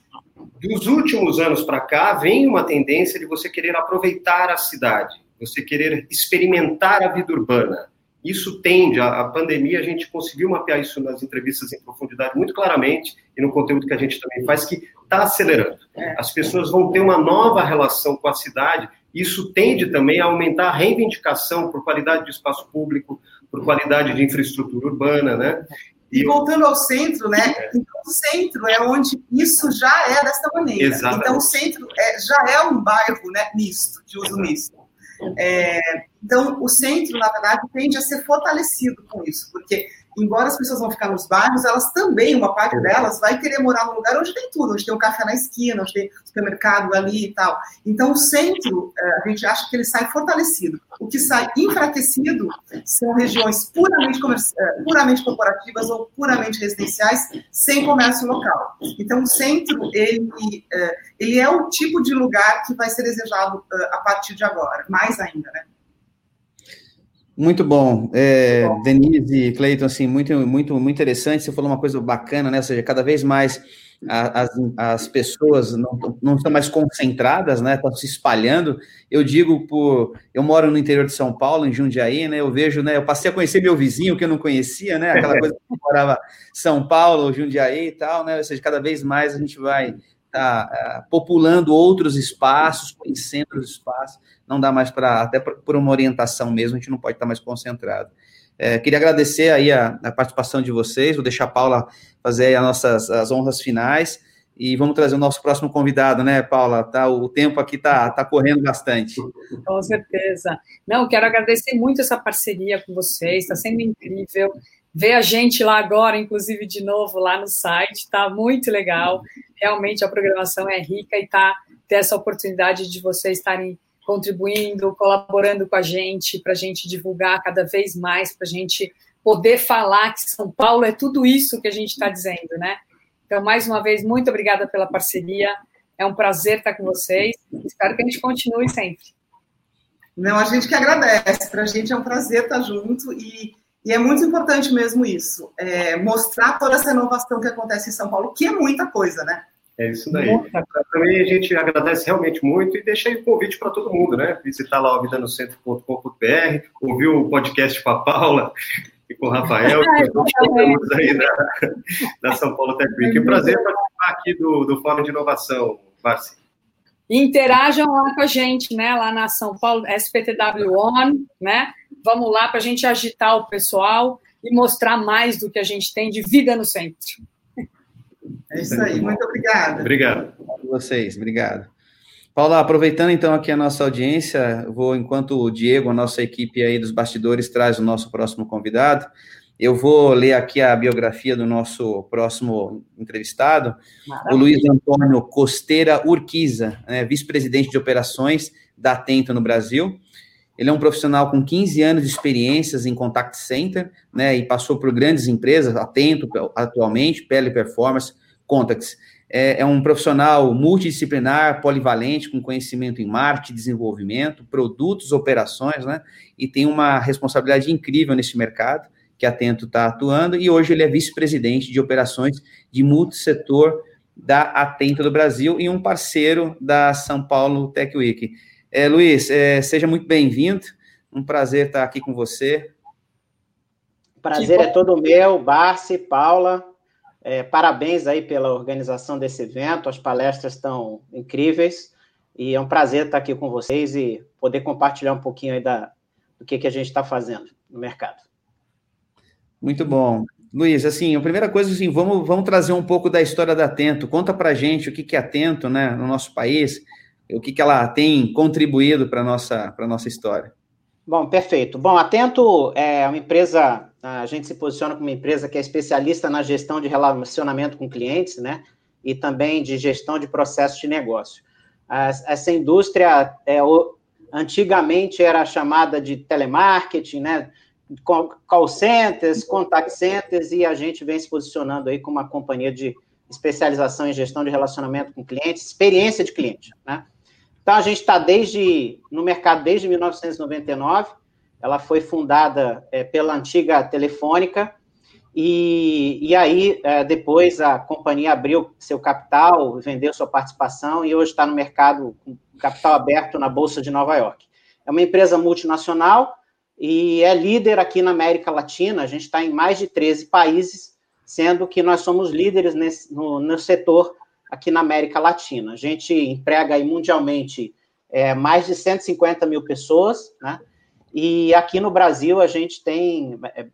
dos últimos anos para cá, vem uma tendência de você querer aproveitar a cidade, você querer experimentar a vida urbana. Isso tende, a, a pandemia, a gente conseguiu mapear isso nas entrevistas em profundidade muito claramente, e no conteúdo que a gente também faz, que está acelerando. É. As pessoas vão ter uma nova relação com a cidade, isso tende também a aumentar a reivindicação por qualidade de espaço público, por qualidade de infraestrutura urbana, né? E voltando ao centro, né? É. Então, o centro é onde isso já é dessa maneira. Exatamente. Então, o centro é, já é um bairro né, misto, de uso misto. É, então, o centro, na verdade, tende a ser fortalecido com isso, porque embora as pessoas vão ficar nos bairros, elas também, uma parte delas, vai querer morar num lugar onde tem tudo, onde tem um café na esquina, onde tem supermercado ali e tal. Então, o centro, é, a gente acha que ele sai fortalecido. O que sai enfraquecido são regiões puramente, é, puramente corporativas ou puramente residenciais, sem comércio local. Então, o centro, ele, é, ele é o tipo de lugar que vai ser desejado a partir de agora, mais ainda, né? Muito bom. É, bom. Denise e Cleiton, assim, muito, muito, muito interessante. Você falou uma coisa bacana, né? Ou seja, cada vez mais as, as pessoas não, não estão mais concentradas, né? Estão se espalhando. Eu digo por. Eu moro no interior de São Paulo, em Jundiaí, né? Eu vejo, né? Eu passei a conhecer meu vizinho que eu não conhecia, né? Aquela coisa que morava São Paulo, Jundiaí e tal, né? Ou seja, cada vez mais a gente vai tá uh, populando outros espaços, conhecendo os espaços, não dá mais para, até por uma orientação mesmo, a gente não pode estar mais concentrado. É, queria agradecer aí a, a, participação de vocês, vou deixar a Paula fazer as nossas as honras finais e vamos trazer o nosso próximo convidado, né, Paula? Tá, o tempo aqui tá, tá correndo bastante. Com certeza. Não, quero agradecer muito essa parceria com vocês, está sendo incrível. Ver a gente lá agora, inclusive de novo lá no site, tá muito legal. Realmente a programação é rica e tá ter essa oportunidade de vocês estarem contribuindo, colaborando com a gente, para a gente divulgar cada vez mais, para a gente poder falar que São Paulo é tudo isso que a gente está dizendo, né? Então, mais uma vez, muito obrigada pela parceria. É um prazer estar com vocês. Espero que a gente continue sempre. Não, a gente que agradece. Para a gente é um prazer estar junto e, e é muito importante mesmo isso. É, mostrar toda essa inovação que acontece em São Paulo, que é muita coisa, né? É isso daí. Também a gente agradece realmente muito e deixa aí o convite para todo mundo, né? Visitar lá o vidanocentro.com.br, ouvir o podcast com a Paula e com o Rafael, e com os aí da, da São Paulo Tech Week. É um prazer participar aqui do, do Fórum de Inovação, Marci. Interajam lá com a gente, né? Lá na São Paulo, SPTW On, né? Vamos lá para a gente agitar o pessoal e mostrar mais do que a gente tem de vida no centro. É isso aí, muito obrigada. Obrigado. vocês, obrigado. Paula, aproveitando então aqui a nossa audiência, vou, enquanto o Diego, a nossa equipe aí dos bastidores, traz o nosso próximo convidado, eu vou ler aqui a biografia do nosso próximo entrevistado, Maravilha. o Luiz Antônio Costeira Urquiza, né, vice-presidente de operações da Atento no Brasil. Ele é um profissional com 15 anos de experiências em contact center, né, e passou por grandes empresas, Atento atualmente, Pele Performance, Contacts. É, é, um profissional multidisciplinar, polivalente, com conhecimento em marketing, desenvolvimento, produtos, operações, né? E tem uma responsabilidade incrível nesse mercado que a Atento está atuando, e hoje ele é vice-presidente de operações de multissetor da Atento do Brasil e um parceiro da São Paulo Tech Week. É, Luiz, é, seja muito bem-vindo, um prazer estar aqui com você. Prazer é todo meu, Barci, Paula, é, parabéns aí pela organização desse evento, as palestras estão incríveis e é um prazer estar aqui com vocês e poder compartilhar um pouquinho aí da, do que, que a gente está fazendo no mercado. Muito bom. Luiz, assim, a primeira coisa, assim, vamos, vamos trazer um pouco da história da Atento. Conta para gente o que, que é Atento, né, no nosso país, o que, que ela tem contribuído para a nossa, nossa história. Bom, perfeito. Bom, Atento é uma empresa a gente se posiciona como uma empresa que é especialista na gestão de relacionamento com clientes, né? E também de gestão de processos de negócio. Essa indústria é, antigamente era chamada de telemarketing, né? Call centers, contact centers, e a gente vem se posicionando aí como uma companhia de especialização em gestão de relacionamento com clientes, experiência de cliente, né? Então a gente está desde no mercado desde 1999 ela foi fundada é, pela antiga Telefônica, e, e aí é, depois a companhia abriu seu capital, vendeu sua participação e hoje está no mercado com capital aberto na Bolsa de Nova York. É uma empresa multinacional e é líder aqui na América Latina, a gente está em mais de 13 países, sendo que nós somos líderes nesse, no, no setor aqui na América Latina. A gente emprega aí mundialmente é, mais de 150 mil pessoas, né? E aqui no Brasil a gente tem é,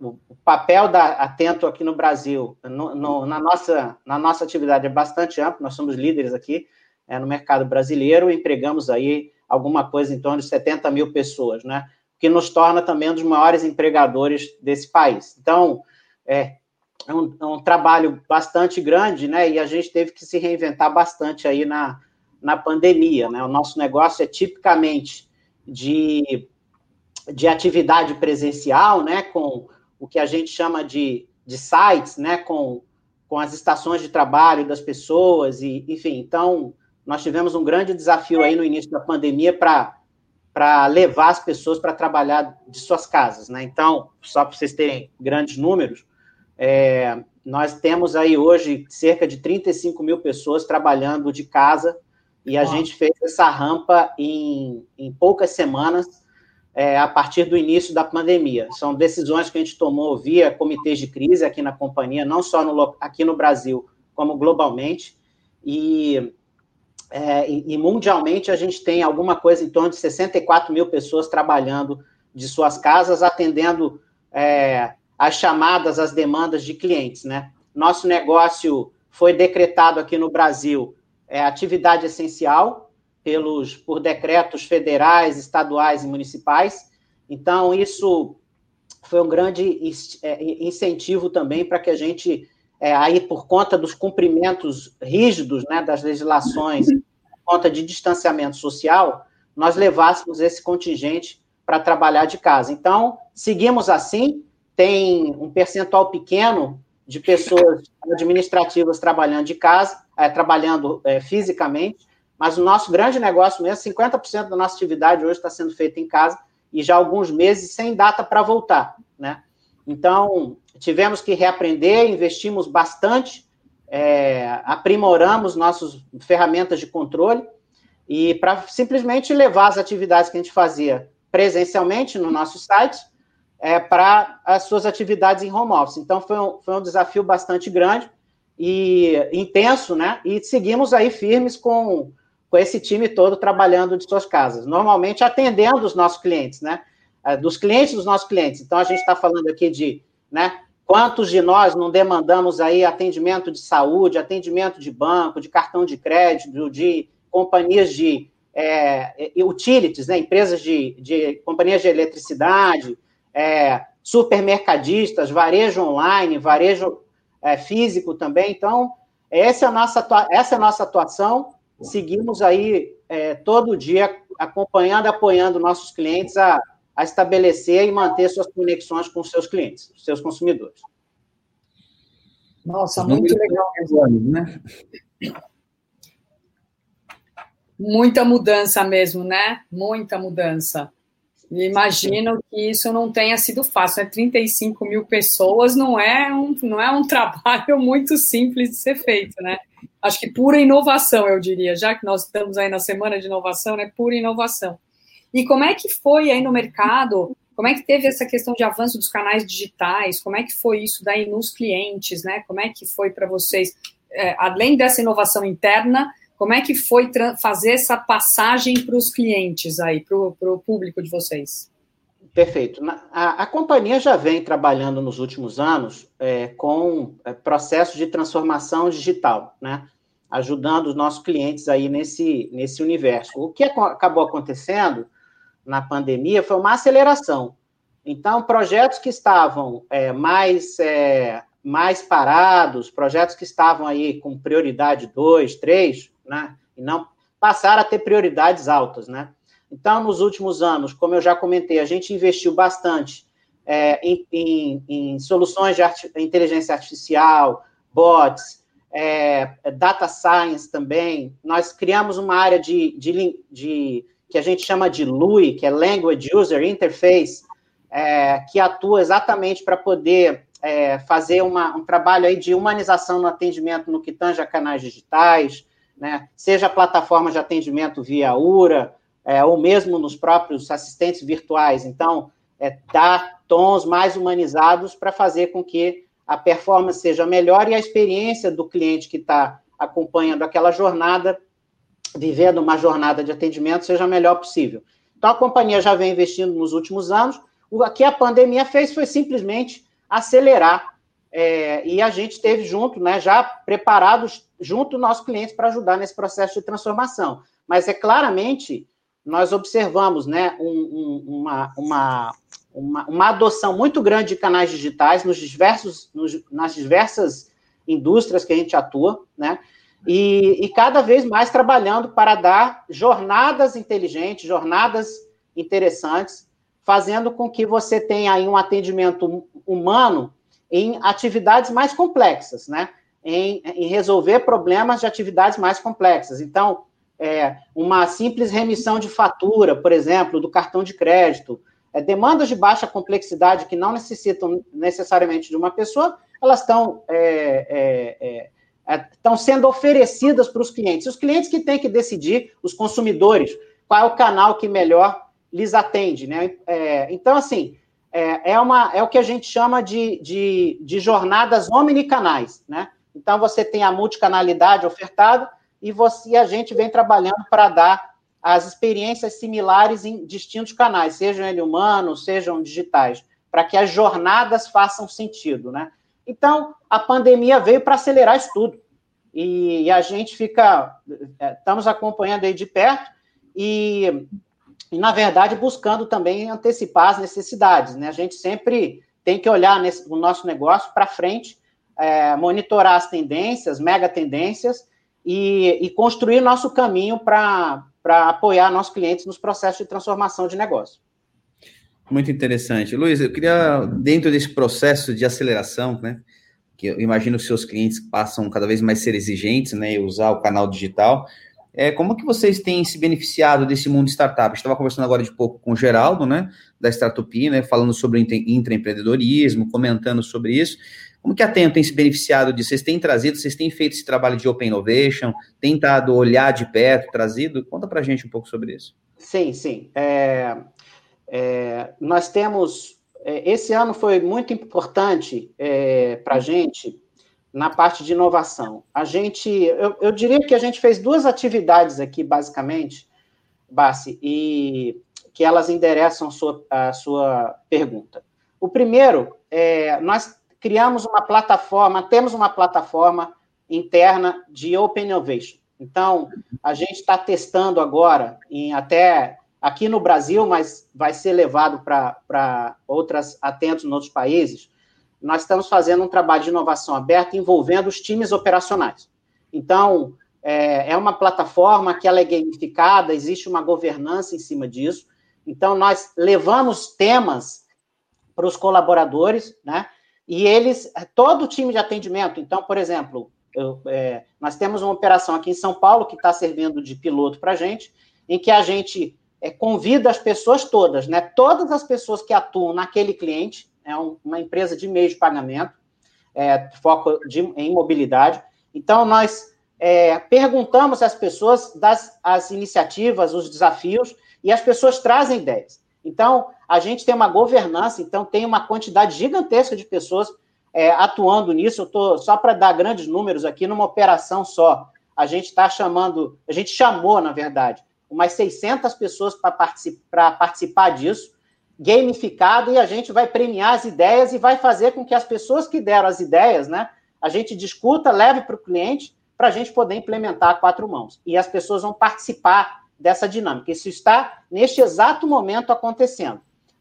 o papel da Atento aqui no Brasil, no, no, na, nossa, na nossa atividade é bastante amplo, nós somos líderes aqui é, no mercado brasileiro, empregamos aí alguma coisa em torno de 70 mil pessoas, né? Que nos torna também um dos maiores empregadores desse país. Então, é, é um, é um trabalho bastante grande, né? E a gente teve que se reinventar bastante aí na, na pandemia, né? O nosso negócio é tipicamente de, de atividade presencial, né, com o que a gente chama de, de sites, né, com, com as estações de trabalho das pessoas, e enfim, então nós tivemos um grande desafio aí no início da pandemia para para levar as pessoas para trabalhar de suas casas, né? Então, só para vocês terem grandes números, é, nós temos aí hoje cerca de 35 mil pessoas trabalhando de casa e a gente fez essa rampa em, em poucas semanas, é, a partir do início da pandemia. São decisões que a gente tomou via comitês de crise aqui na companhia, não só no, aqui no Brasil, como globalmente. e, é, e, mundialmente a gente tem alguma coisa em torno de 64 mil pessoas trabalhando de suas casas, atendendo é, as chamadas, as demandas de clientes, né? Nosso negócio foi decretado aqui no Brasil é, atividade essencial pelos por decretos federais, estaduais e municipais. Então isso foi um grande é, incentivo também para que a gente é, aí por conta dos cumprimentos rígidos né, das legislações, por conta de distanciamento social, nós levássemos esse contingente para trabalhar de casa. Então, seguimos assim, tem um percentual pequeno de pessoas administrativas trabalhando de casa, é, trabalhando é, fisicamente, mas o nosso grande negócio mesmo, 50% da nossa atividade hoje está sendo feita em casa e já alguns meses sem data para voltar, né? Então, tivemos que reaprender, investimos bastante, é, aprimoramos nossas ferramentas de controle e para simplesmente levar as atividades que a gente fazia presencialmente no nosso site é, para as suas atividades em home office. Então, foi um, foi um desafio bastante grande e intenso, né? E seguimos aí firmes com, com esse time todo trabalhando de suas casas, normalmente atendendo os nossos clientes, né? É, dos clientes dos nossos clientes. Então, a gente está falando aqui de, né? Quantos de nós não demandamos aí atendimento de saúde, atendimento de banco, de cartão de crédito, de companhias de é, utilities, né? Empresas de, de companhias de eletricidade, é, supermercadistas, varejo online, varejo é, físico também. Então, essa é a nossa, essa é a nossa atuação. Seguimos aí é, todo dia acompanhando, apoiando nossos clientes a, a estabelecer e manter suas conexões com seus clientes, seus consumidores. Nossa, muito legal. Né? Muita mudança mesmo, né? Muita mudança. Imagino que isso não tenha sido fácil, né? 35 mil pessoas não é, um, não é um trabalho muito simples de ser feito, né? Acho que pura inovação, eu diria, já que nós estamos aí na semana de inovação, né? Pura inovação. E como é que foi aí no mercado? Como é que teve essa questão de avanço dos canais digitais? Como é que foi isso daí nos clientes, né? Como é que foi para vocês, é, além dessa inovação interna, como é que foi fazer essa passagem para os clientes aí, para o público de vocês? Perfeito. A, a, companhia já vem trabalhando nos últimos anos é, com é, processos de transformação digital, né? Ajudando os nossos clientes aí nesse, nesse universo. O que acabou acontecendo na pandemia foi uma aceleração. Então, projetos que estavam é, mais, é, mais parados, projetos que estavam aí com prioridade 2, 3, né, e não passaram a ter prioridades altas, né. Então, nos últimos anos, como eu já comentei, a gente investiu bastante é, em, em, em, soluções de arti inteligência artificial, bots, é, data science também. Nós criamos uma área de, de, de que a gente chama de LUI, que é Language User Interface, é, que atua exatamente para poder é, fazer uma, um trabalho aí de humanização no atendimento no que tange a canais digitais, né, seja plataforma de atendimento via URA, é, ou mesmo nos próprios assistentes virtuais. Então, é, dar tons mais humanizados para fazer com que a performance seja melhor e a experiência do cliente que está acompanhando aquela jornada vivendo uma jornada de atendimento seja a melhor possível. Então, a companhia já vem investindo nos últimos anos. O que a pandemia fez foi simplesmente acelerar. É, e a gente esteve junto, né, já preparados junto dos nossos clientes para ajudar nesse processo de transformação. Mas é claramente, nós observamos né, um, um, uma, uma, uma, uma, adoção muito grande de canais digitais nos diversos, nos, nas diversas indústrias que a gente atua, né? e, e cada vez mais trabalhando para dar jornadas inteligentes, jornadas interessantes, fazendo com que você tenha aí um atendimento humano em atividades mais complexas, né? Em, em resolver problemas de atividades mais complexas. Então, é, uma simples remissão de fatura, por exemplo, do cartão de crédito, é, demandas de baixa complexidade que não necessitam necessariamente de uma pessoa, elas estão é, é, é estão sendo oferecidas para os clientes. Os clientes que têm que decidir, os consumidores, qual é o canal que melhor lhes atende. Né? É, então, assim, é, é, uma, é o que a gente chama de, de, de jornadas omnicanais. Né? Então, você tem a multicanalidade ofertada e você a gente vem trabalhando para dar as experiências similares em distintos canais, sejam ele humanos, sejam digitais, para que as jornadas façam sentido, né? Então, a pandemia veio para acelerar isso tudo. E, e, a gente fica, é, estamos acompanhando aí de perto e, e, na verdade, buscando também antecipar as necessidades, né? A gente sempre tem que olhar nesse, o nosso negócio para frente, é, monitorar as tendências, mega tendências, e, e construir nosso caminho para apoiar nossos clientes nos processos de transformação de negócio. Muito interessante. Luiz, eu queria, dentro desse processo de aceleração, né, que eu imagino que seus clientes passam cada vez mais ser exigentes, né, e usar o canal digital, é, como que vocês têm se beneficiado desse mundo de startup? Estava conversando agora de pouco com o Geraldo, né, da Startup, né, falando sobre intraempreendedorismo, comentando sobre isso. Como que a Tenho tem se beneficiado disso? Vocês têm trazido, vocês têm feito esse trabalho de Open Innovation, tentado olhar de perto, trazido? Conta para a gente um pouco sobre isso. Sim, sim. É, é, nós temos. É, esse ano foi muito importante é, para a gente na parte de inovação. A gente, eu, eu, diria que a gente fez duas atividades aqui, basicamente, Bassi, e que elas endereçam a sua, a sua pergunta. O primeiro, é, nós criamos uma plataforma, temos uma plataforma interna de Open Innovation. Então, a gente está testando agora, em até aqui no Brasil, mas vai ser levado para outras atentos em outros países. Nós estamos fazendo um trabalho de inovação aberta envolvendo os times operacionais. Então, é, é uma plataforma que ela é gamificada, existe uma governança em cima disso. Então, nós levamos temas para os colaboradores, né? e eles, todo o time de atendimento, então, por exemplo, eu, é, nós temos uma operação aqui em São Paulo que está servindo de piloto para a gente, em que a gente é, convida as pessoas todas, né? Todas as pessoas que atuam naquele cliente, é um, uma empresa de meio de pagamento, é, foco de, em mobilidade. Então, nós é, perguntamos às pessoas das as iniciativas, os desafios, e as pessoas trazem ideias. Então, a gente tem uma governança, então tem uma quantidade gigantesca de pessoas é, atuando nisso. Eu tô só para dar grandes números aqui numa operação só. A gente está chamando, a gente chamou, na verdade, umas 600 pessoas para particip, participar disso, gamificado, e a gente vai premiar as ideias e vai fazer com que as pessoas que deram as ideias, né, a gente discuta, leve para o cliente, para a gente poder implementar a quatro mãos. E as pessoas vão participar dessa dinâmica. Isso está neste exato momento acontecendo.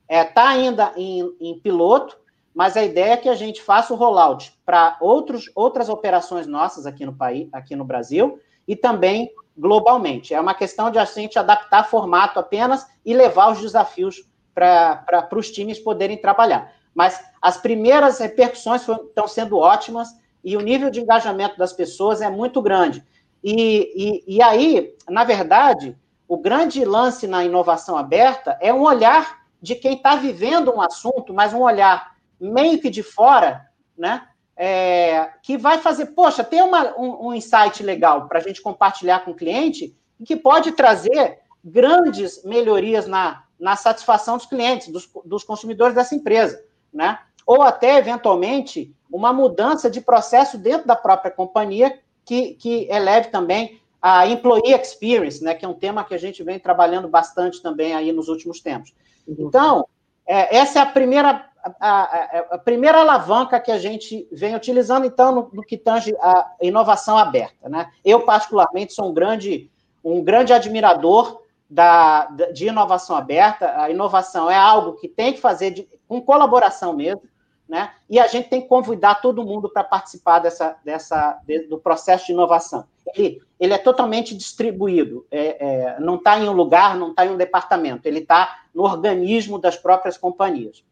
Está é, tá ainda em, em, piloto, mas a ideia é que a gente faça o rollout para outras operações nossas aqui no país, aqui no Brasil, e também globalmente. É uma questão de a gente adaptar formato apenas e levar os desafios para os times poderem trabalhar. Mas as primeiras repercussões estão sendo ótimas e o nível de engajamento das pessoas é muito grande. E, e, e aí, na verdade, o grande lance na inovação aberta é um olhar de quem está vivendo um assunto, mas um olhar meio que de fora, né? É, que vai fazer, poxa, tem uma, um, um insight legal para a gente compartilhar com o cliente e que pode trazer grandes melhorias na, na satisfação dos clientes, dos, dos consumidores dessa empresa, né? Ou até, eventualmente, uma mudança de processo dentro da própria companhia que, que eleve também a employee experience, né, que é um tema que a gente vem trabalhando bastante também aí nos últimos tempos. Uhum. Então, é, essa é a primeira, a, a, a, primeira alavanca que a gente vem utilizando, então, no, no, que tange a inovação aberta. Né? Eu, particularmente, sou um grande, um grande admirador da, de inovação aberta. A inovação é algo que tem que fazer de, com colaboração mesmo, né? E a gente tem que convidar todo mundo para participar dessa, dessa, do processo de inovação. Ele, ele é totalmente distribuído, é, é, não está em um lugar, não está em um departamento, ele está no organismo das próprias companhias.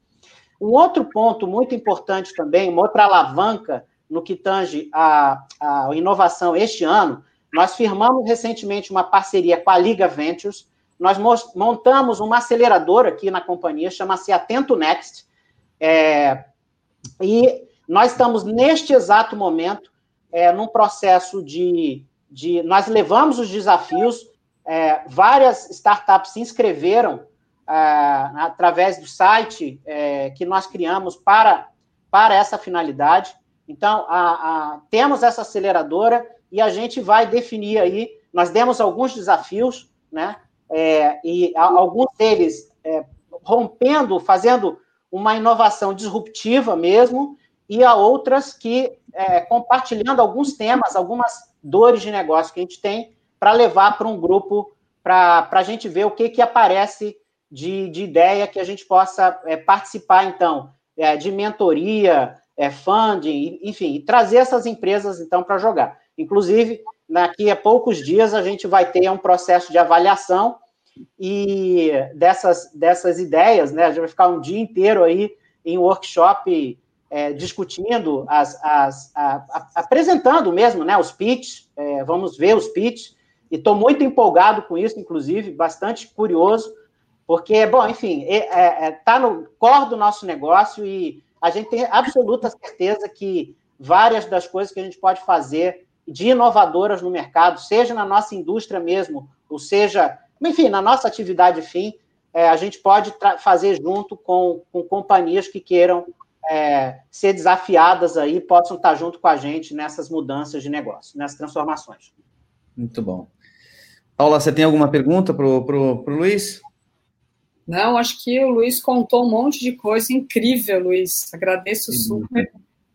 Um outro ponto muito importante também, uma outra alavanca no que tange a, a inovação este ano, nós firmamos recentemente uma parceria com a Liga Ventures, nós montamos uma aceleradora aqui na companhia, chama-se Atento Next, é, e nós estamos, neste exato momento, é, num processo de, de. Nós levamos os desafios, é, várias startups se inscreveram é, através do site é, que nós criamos para, para essa finalidade. Então, a, a, temos essa aceleradora e a gente vai definir aí. Nós demos alguns desafios, né? É, e a, alguns deles é, rompendo, fazendo uma inovação disruptiva mesmo, e a outras que é, compartilhando alguns temas, algumas dores de negócio que a gente tem para levar para um grupo para a gente ver o que, que aparece de, de ideia que a gente possa é, participar, então, é, de mentoria, é, funding, enfim, trazer essas empresas, então, para jogar. Inclusive, daqui a poucos dias, a gente vai ter um processo de avaliação e dessas, dessas ideias, né? A gente vai ficar um dia inteiro aí em workshop é, discutindo, as, as, a, a, apresentando mesmo, né? Os pitches, é, vamos ver os pitches, e estou muito empolgado com isso, inclusive, bastante curioso, porque, bom, enfim, está é, é, tá no core do nosso negócio e a gente tem absoluta certeza que várias das coisas que a gente pode fazer de inovadoras no mercado, seja na nossa indústria mesmo, ou seja, enfim, na nossa atividade fim, é, a gente pode fazer junto com, com companhias que queiram é, ser desafiadas aí, possam estar junto com a gente nessas mudanças de negócio, nessas transformações. Muito bom. Paula, você tem alguma pergunta para o Luiz? Não, acho que o Luiz contou um monte de coisa incrível, Luiz. Agradeço super.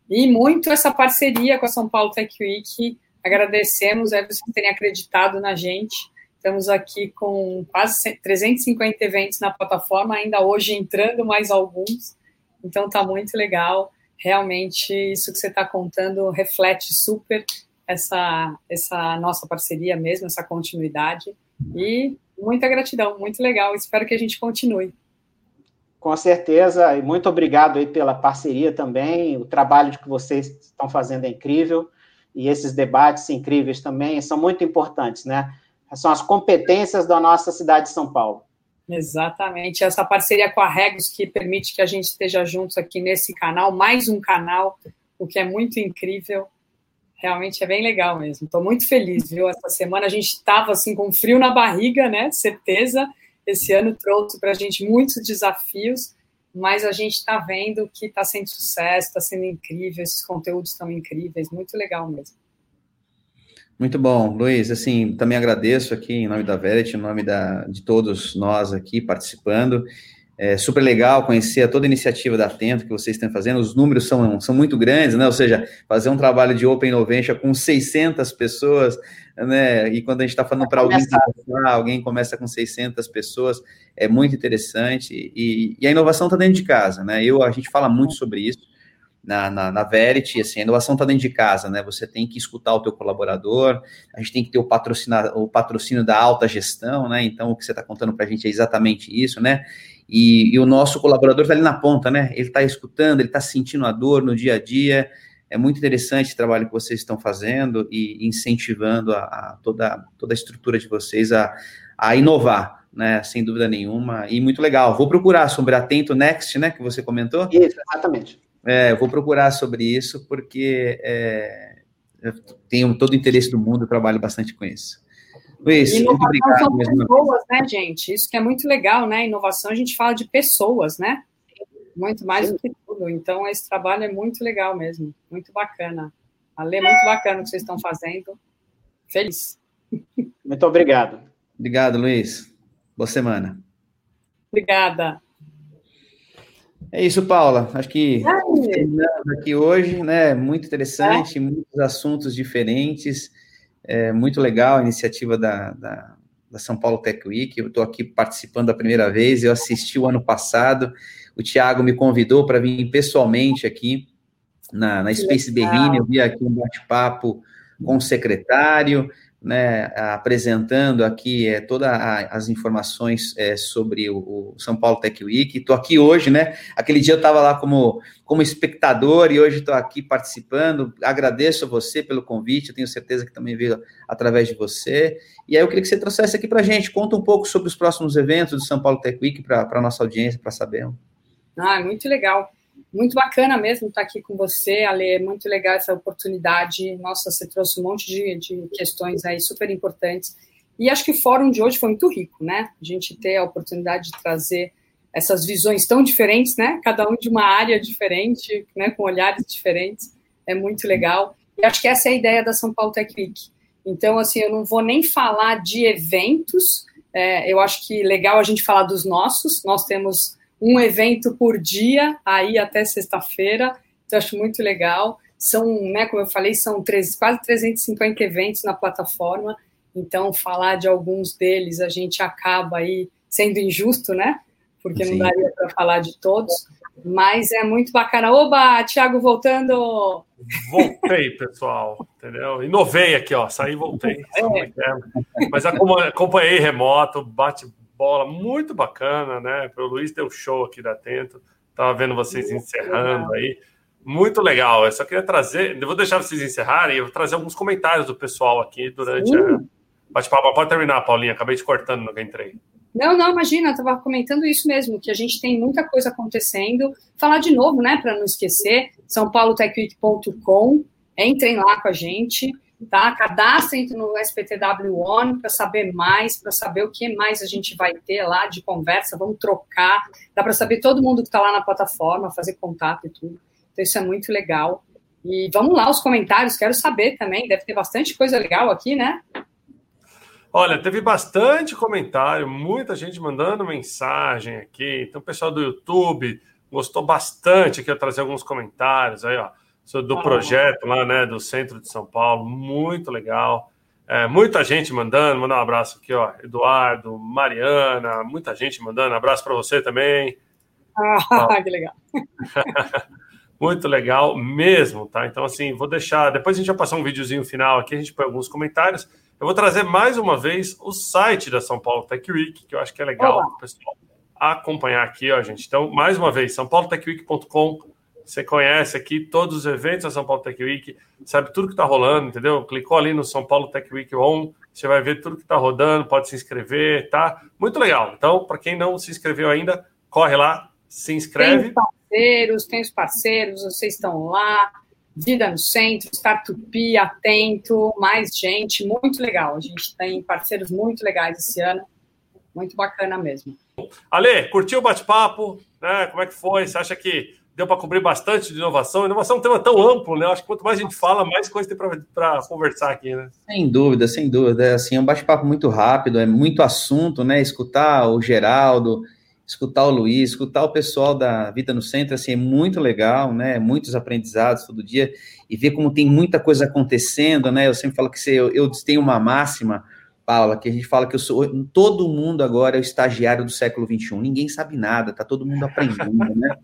E muito essa parceria com a São Paulo Tech Week. Agradecemos é, vocês terem acreditado na gente. Estamos aqui com quase 350 eventos na plataforma, ainda hoje entrando mais alguns. Então tá muito legal. Realmente, isso que você está contando reflete super essa, essa nossa parceria mesmo, essa continuidade. E muita gratidão, muito legal. Espero que a gente continue. Com certeza, e muito obrigado aí pela parceria também. O trabalho que vocês estão fazendo é incrível e esses debates incríveis também são muito importantes, né? São as competências da nossa cidade de São Paulo. Exatamente. Essa parceria com a Regos que permite que a gente esteja juntos aqui nesse canal, mais um canal, o que é muito incrível realmente é bem legal mesmo. Estou muito feliz, viu? Essa semana a gente estava assim com frio na barriga, né? Certeza. Esse ano trouxe para a gente muitos desafios, mas a gente está vendo que está sendo sucesso, está sendo incrível, esses conteúdos estão incríveis, muito legal mesmo. Muito bom, Luiz. Assim, também agradeço aqui em nome da Verity, em nome da, de todos nós aqui participando. É super legal conhecer toda a iniciativa da Atento que vocês estão fazendo. Os números são, são muito grandes, né? Ou seja, fazer um trabalho de Open Innovation com 600 pessoas, né? E quando a gente está falando para alguém começar, alguém começa com 600 pessoas, é muito interessante. E, e a inovação está dentro de casa, né? Eu, a gente fala muito sobre isso na, na, na Verity, assim, a inovação está dentro de casa, né? Você tem que escutar o teu colaborador, a gente tem que ter o, patrocina, o patrocínio da alta gestão, né? Então, o que você está contando para a gente é exatamente isso, né? E, e o nosso colaborador está ali na ponta, né? Ele está escutando, ele está sentindo a dor no dia a dia. É muito interessante o trabalho que vocês estão fazendo e incentivando a, a toda, toda a estrutura de vocês a, a inovar, né? Sem dúvida nenhuma. E muito legal. Vou procurar sobre Atento Next, né? Que você comentou. Isso, exatamente. É, eu vou procurar sobre isso, porque é, eu tenho todo o interesse do mundo, trabalho bastante com isso. Luiz, muito obrigado. São pessoas, né, gente? Isso que é muito legal, né? Inovação, a gente fala de pessoas, né? Muito mais Sim. do que tudo. Então, esse trabalho é muito legal mesmo, muito bacana. Ale, muito bacana o que vocês estão fazendo. Feliz. Muito obrigado. Obrigado, Luiz. Boa semana. Obrigada. É isso, Paula. Acho que terminamos aqui hoje, né? Muito interessante, é. muitos assuntos diferentes. É muito legal a iniciativa da, da, da São Paulo Tech Week. Eu estou aqui participando a primeira vez. Eu assisti o ano passado. O Tiago me convidou para vir pessoalmente aqui na, na Space Berrine. Eu vi aqui um bate-papo com o secretário né, apresentando aqui é, todas as informações é, sobre o, o, São Paulo Tech Week. Estou aqui hoje, né? Aquele dia eu estava lá como, como espectador e hoje estou aqui participando. Agradeço a você pelo convite, eu tenho certeza que também veio através de você. E aí eu queria que você trouxesse aqui para a gente, conta um pouco sobre os próximos eventos do São Paulo Tech Week para a nossa audiência, para saber. Ah, muito legal muito bacana mesmo estar aqui com você, Ale, é muito legal essa oportunidade. Nossa, você trouxe um monte de, de questões aí super importantes. E acho que o fórum de hoje foi muito rico, né? A gente ter a oportunidade de trazer essas visões tão diferentes, né? Cada um de uma área diferente, né? Com olhares diferentes. é muito legal. E acho que essa é a ideia da São Paulo Tech Week. Então, assim, eu não vou nem falar de eventos, é, eu acho que legal a gente falar dos nossos. Nós temos um evento por dia, aí até sexta-feira, então acho muito legal. São, né, como eu falei, são três, quase 350 eventos na plataforma, então falar de alguns deles a gente acaba aí sendo injusto, né? Porque Sim. não daria para falar de todos. Mas é muito bacana. Oba, Thiago voltando! Voltei, pessoal, entendeu? Inovei aqui, ó. Saí e voltei. É. Mas acompanhei remoto, bate bola, muito bacana, né? O Luiz deu show aqui da Atento. Tava vendo vocês muito encerrando legal. aí. Muito legal. Eu só queria trazer, eu vou deixar vocês encerrarem, eu vou trazer alguns comentários do pessoal aqui durante Sim. a bate-papo. Pode terminar, Paulinha. Acabei te cortando no que entrei. Não, não, imagina, estava comentando isso mesmo, que a gente tem muita coisa acontecendo. Falar de novo, né, para não esquecer, sãopaulotechweek.com, entrem lá com a gente, tá? Cadastrem no SPTW On para saber mais, para saber o que mais a gente vai ter lá de conversa, vamos trocar, dá para saber todo mundo que está lá na plataforma, fazer contato e tudo. Então, isso é muito legal. E vamos lá, os comentários, quero saber também, deve ter bastante coisa legal aqui, né? Olha, teve bastante comentário, muita gente mandando mensagem aqui. Então, o pessoal do YouTube gostou bastante aqui eu trazer alguns comentários aí, ó, do projeto lá, né, do centro de São Paulo, muito legal. É, muita gente mandando, mandar um abraço aqui, ó, Eduardo, Mariana, muita gente mandando, abraço para você também. Ah, que legal. muito legal mesmo, tá? Então, assim, vou deixar, depois a gente vai passar um videozinho final aqui, a gente põe alguns comentários. Eu vou trazer mais uma vez o site da São Paulo Tech Week, que eu acho que é legal o pessoal acompanhar aqui, ó, gente. Então, mais uma vez, sãopaulotechweek.com. Você conhece aqui todos os eventos da São Paulo Tech Week, sabe tudo que está rolando, entendeu? Clicou ali no São Paulo Tech Week On, você vai ver tudo que está rodando, pode se inscrever, tá? Muito legal. Então, para quem não se inscreveu ainda, corre lá, se inscreve. Tem os parceiros, tem os parceiros, vocês estão lá Vida no Centro, Startup, Atento, mais gente, muito legal. A gente tem parceiros muito legais esse ano, muito bacana mesmo. Ale, curtiu o bate-papo? Né? Como é que foi? Você acha que deu para cobrir bastante de inovação? Inovação é um tema tão amplo, né? Acho que quanto mais a gente fala, mais coisa tem para conversar aqui, né? Sem dúvida, sem dúvida. É, assim, é um bate-papo muito rápido, é muito assunto, né? Escutar o Geraldo, escutar o Luiz, escutar o pessoal da Vida no Centro, assim, é muito legal, né? Muitos aprendizados todo dia e ver como tem muita coisa acontecendo, né? Eu sempre falo que se eu, eu tenho uma máxima, Paula, que a gente fala que eu sou todo mundo agora é o estagiário do século XXI. Ninguém sabe nada, tá todo mundo aprendendo, né?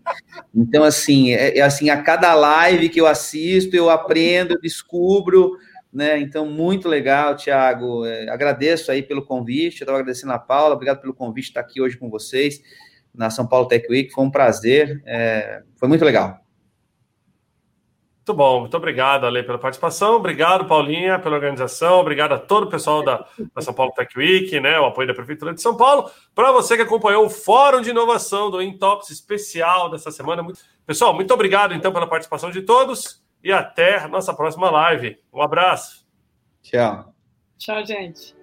Então, assim, é, é assim, a cada live que eu assisto, eu aprendo, eu descubro, né? Então, muito legal, Tiago. É, agradeço aí pelo convite. Eu estava agradecendo a Paula, obrigado pelo convite estar aqui hoje com vocês na São Paulo Tech Week. Foi um prazer, é, foi muito legal. Muito bom, muito obrigado, Ale, pela participação. Obrigado, Paulinha, pela organização. Obrigado a todo o pessoal da, da São Paulo Tech Week, né? O apoio da Prefeitura de São Paulo. Para você que acompanhou o Fórum de Inovação do Intox especial dessa semana. Pessoal, muito obrigado, então, pela participação de todos e até a nossa próxima live. Um abraço. Tchau. Tchau, gente.